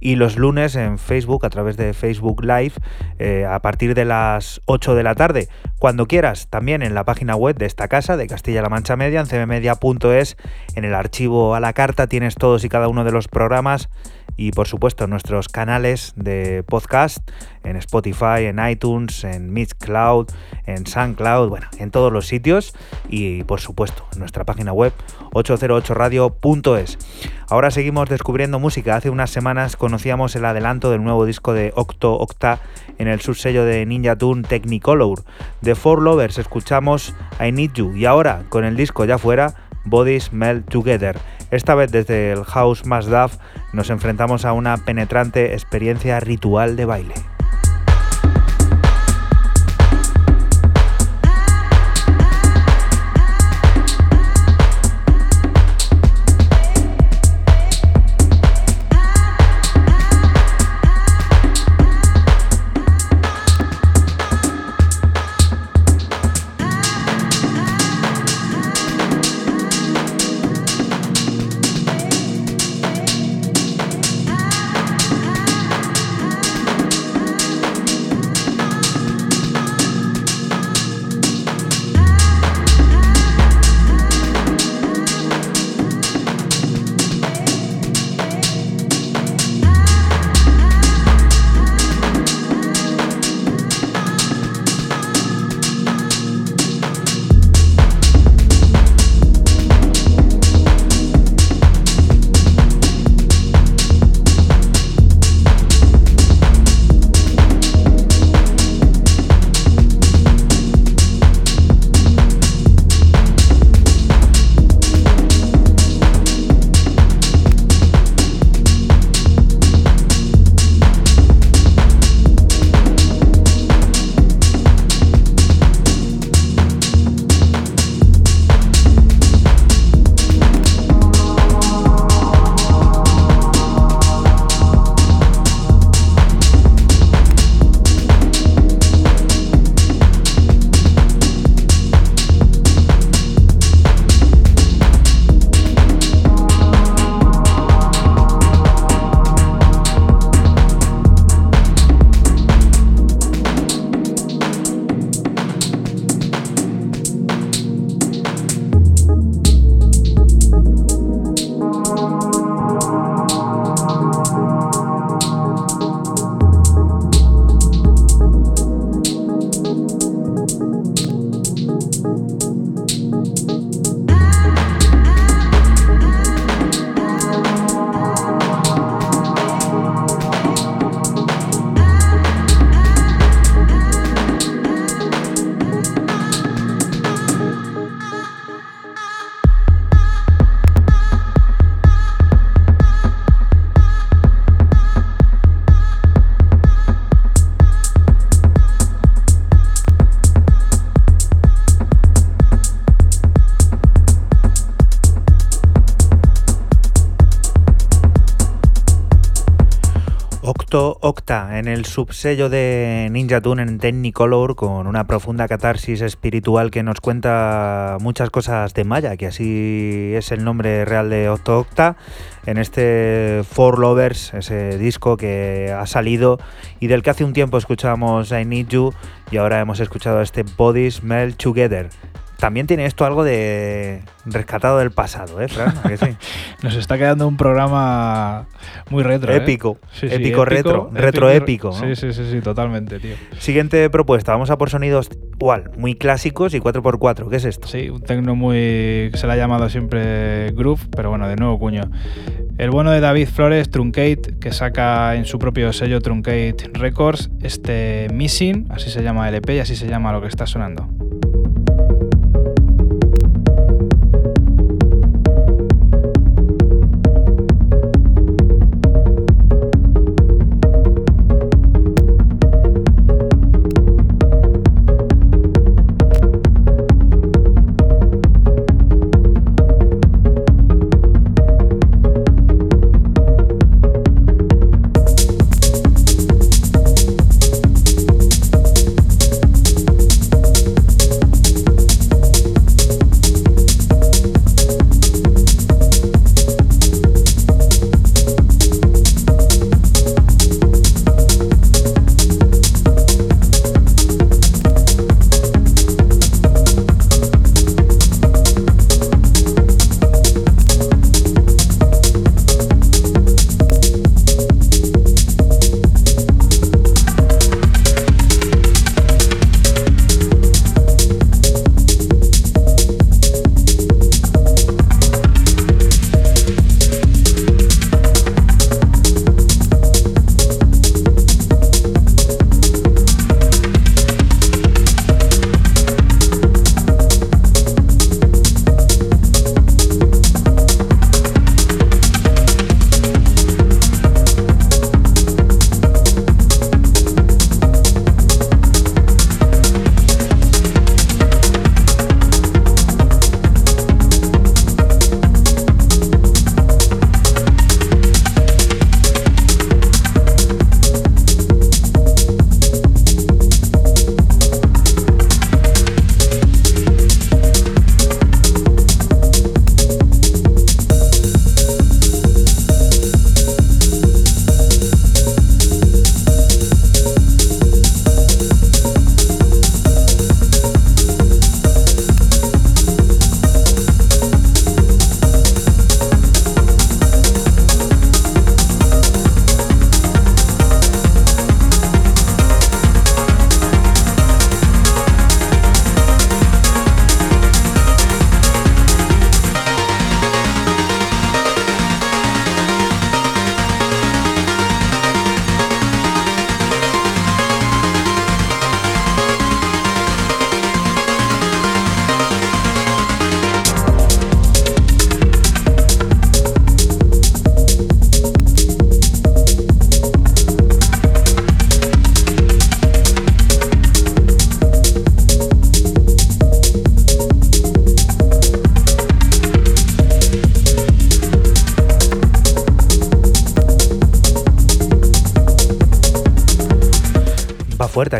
y los lunes en Facebook a través de Facebook Live eh, a partir de las 8 de la tarde. Cuando quieras, también en la página web de esta casa, de Castilla-La Mancha Media, en cmmedia.es, en el archivo a la carta tienes todos y cada uno de los programas y por supuesto nuestros canales de podcast en Spotify, en iTunes, en Mixcloud, en SoundCloud, bueno, en todos los sitios y por supuesto en nuestra página web 808radio.es. Ahora seguimos descubriendo música. Hace unas semanas conocíamos el adelanto del nuevo disco de Octo Octa en el subsello de Ninja Tune Technicolor. De Four Lovers escuchamos I Need You y ahora con el disco ya fuera Bodies Melt Together. Esta vez desde el House Más Duff nos enfrentamos a una penetrante experiencia ritual de baile. El subsello de Ninja Tune en Technicolor con una profunda catarsis espiritual que nos cuenta muchas cosas de Maya, que así es el nombre real de Octo Octa en este Four Lovers, ese disco que ha salido y del que hace un tiempo escuchábamos I Need You y ahora hemos escuchado este Bodies Melt Together. También tiene esto algo de rescatado del pasado, ¿eh, Fran? ¿A que sí? Nos está quedando un programa muy retro. ¿eh? Épico, Sí, sí, épico, retro, retro épico. ¿no? Sí, sí, sí, sí, totalmente, tío. Siguiente propuesta, vamos a por sonidos igual, muy clásicos y 4x4. ¿Qué es esto? Sí, un tecno muy. se le ha llamado siempre groove, pero bueno, de nuevo cuño. El bueno de David Flores, Truncate, que saca en su propio sello Truncate Records este Missing, así se llama el EP y así se llama lo que está sonando.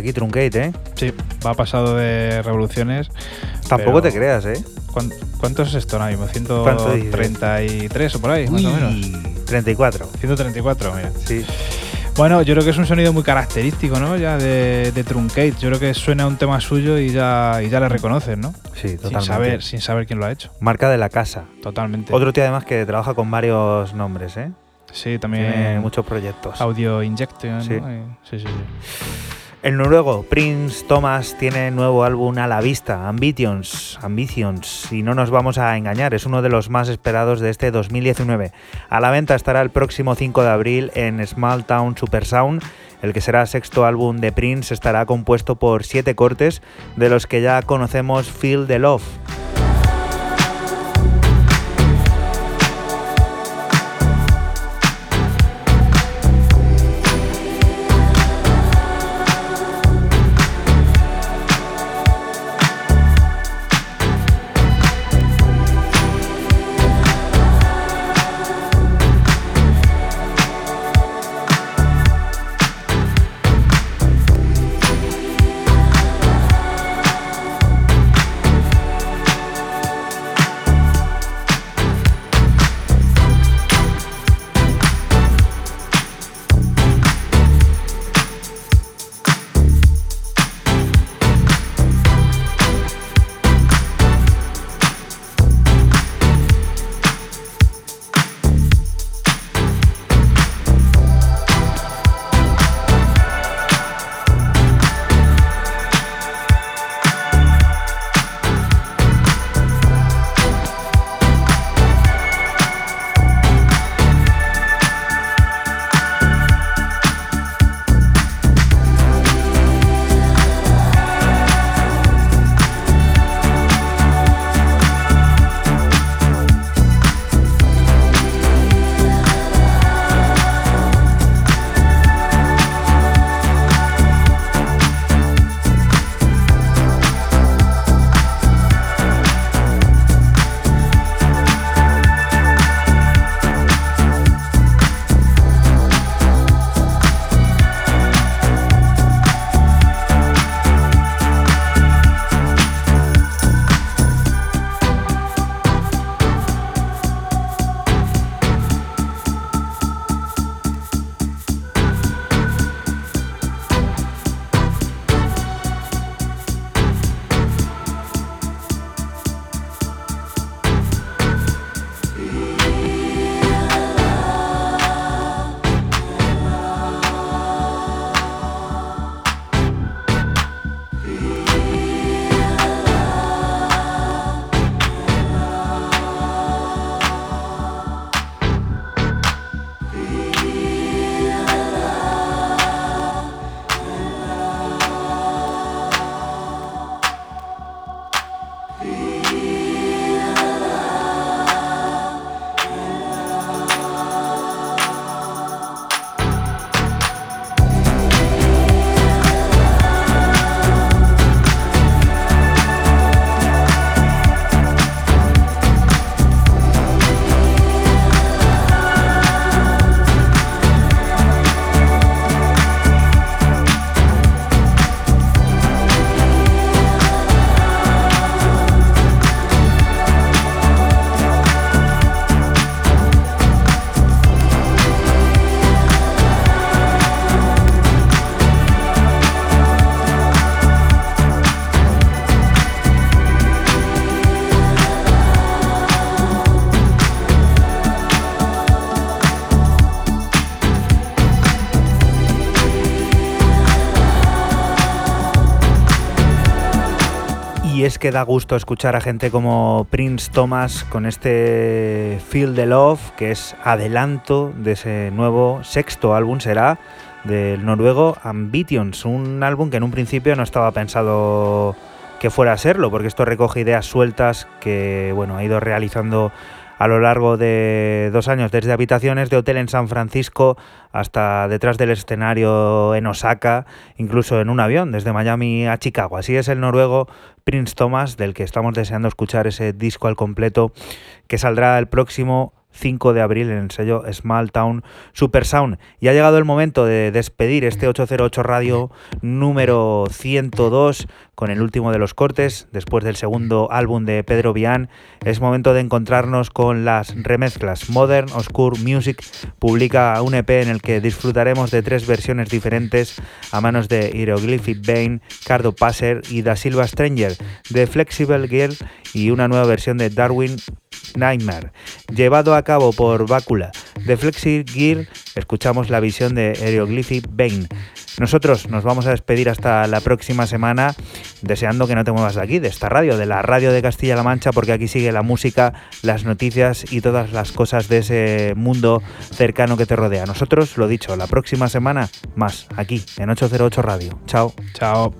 Aquí Truncate, ¿eh? Sí, va pasado de revoluciones. Tampoco te creas, ¿eh? ¿Cuánto es esto ahora mismo? ¿133 o por ahí, más o menos? 34. 134, mira. Sí. Bueno, yo creo que es un sonido muy característico, ¿no? Ya de, Truncate. Yo creo que suena un tema suyo y ya, y ya le reconoces, ¿no? Sí, totalmente. Sin saber, sin saber quién lo ha hecho. Marca de la casa. Totalmente. Otro tío además que trabaja con varios nombres, ¿eh? Sí, también. Tiene muchos proyectos. Audio Injection. Sí. sí, sí, sí. El noruego Prince Thomas tiene nuevo álbum a la vista, Ambitions, Ambitions, y no nos vamos a engañar, es uno de los más esperados de este 2019. A la venta estará el próximo 5 de abril en Small Town Super Sound. El que será sexto álbum de Prince estará compuesto por siete cortes, de los que ya conocemos Feel the Love. Que da gusto escuchar a gente como Prince Thomas con este Feel the Love, que es adelanto de ese nuevo sexto álbum, será del noruego Ambitions, un álbum que en un principio no estaba pensado que fuera a serlo, porque esto recoge ideas sueltas que bueno, ha ido realizando a lo largo de dos años, desde habitaciones de hotel en San Francisco hasta detrás del escenario en Osaka, incluso en un avión, desde Miami a Chicago. Así es el noruego Prince Thomas, del que estamos deseando escuchar ese disco al completo, que saldrá el próximo 5 de abril en el sello Small Town Super Sound. Y ha llegado el momento de despedir este 808 Radio número 102 con el último de los cortes, después del segundo álbum de Pedro Vian. Es momento de encontrarnos con las remezclas. Modern Oscure Music publica un EP en el que disfrutaremos de tres versiones diferentes a manos de Hieroglyphic Bane, Cardo Passer y Da Silva Stranger, de Flexible Girl y una nueva versión de Darwin Nightmare, llevado a cabo por Bácula. De Flexi Gear escuchamos la visión de Hieroglyphic Bane. Nosotros nos vamos a despedir hasta la próxima semana, deseando que no te muevas de aquí, de esta radio, de la radio de Castilla-La Mancha, porque aquí sigue la música, las noticias y todas las cosas de ese mundo cercano que te rodea. Nosotros, lo dicho, la próxima semana más, aquí, en 808 Radio. Chao. Chao.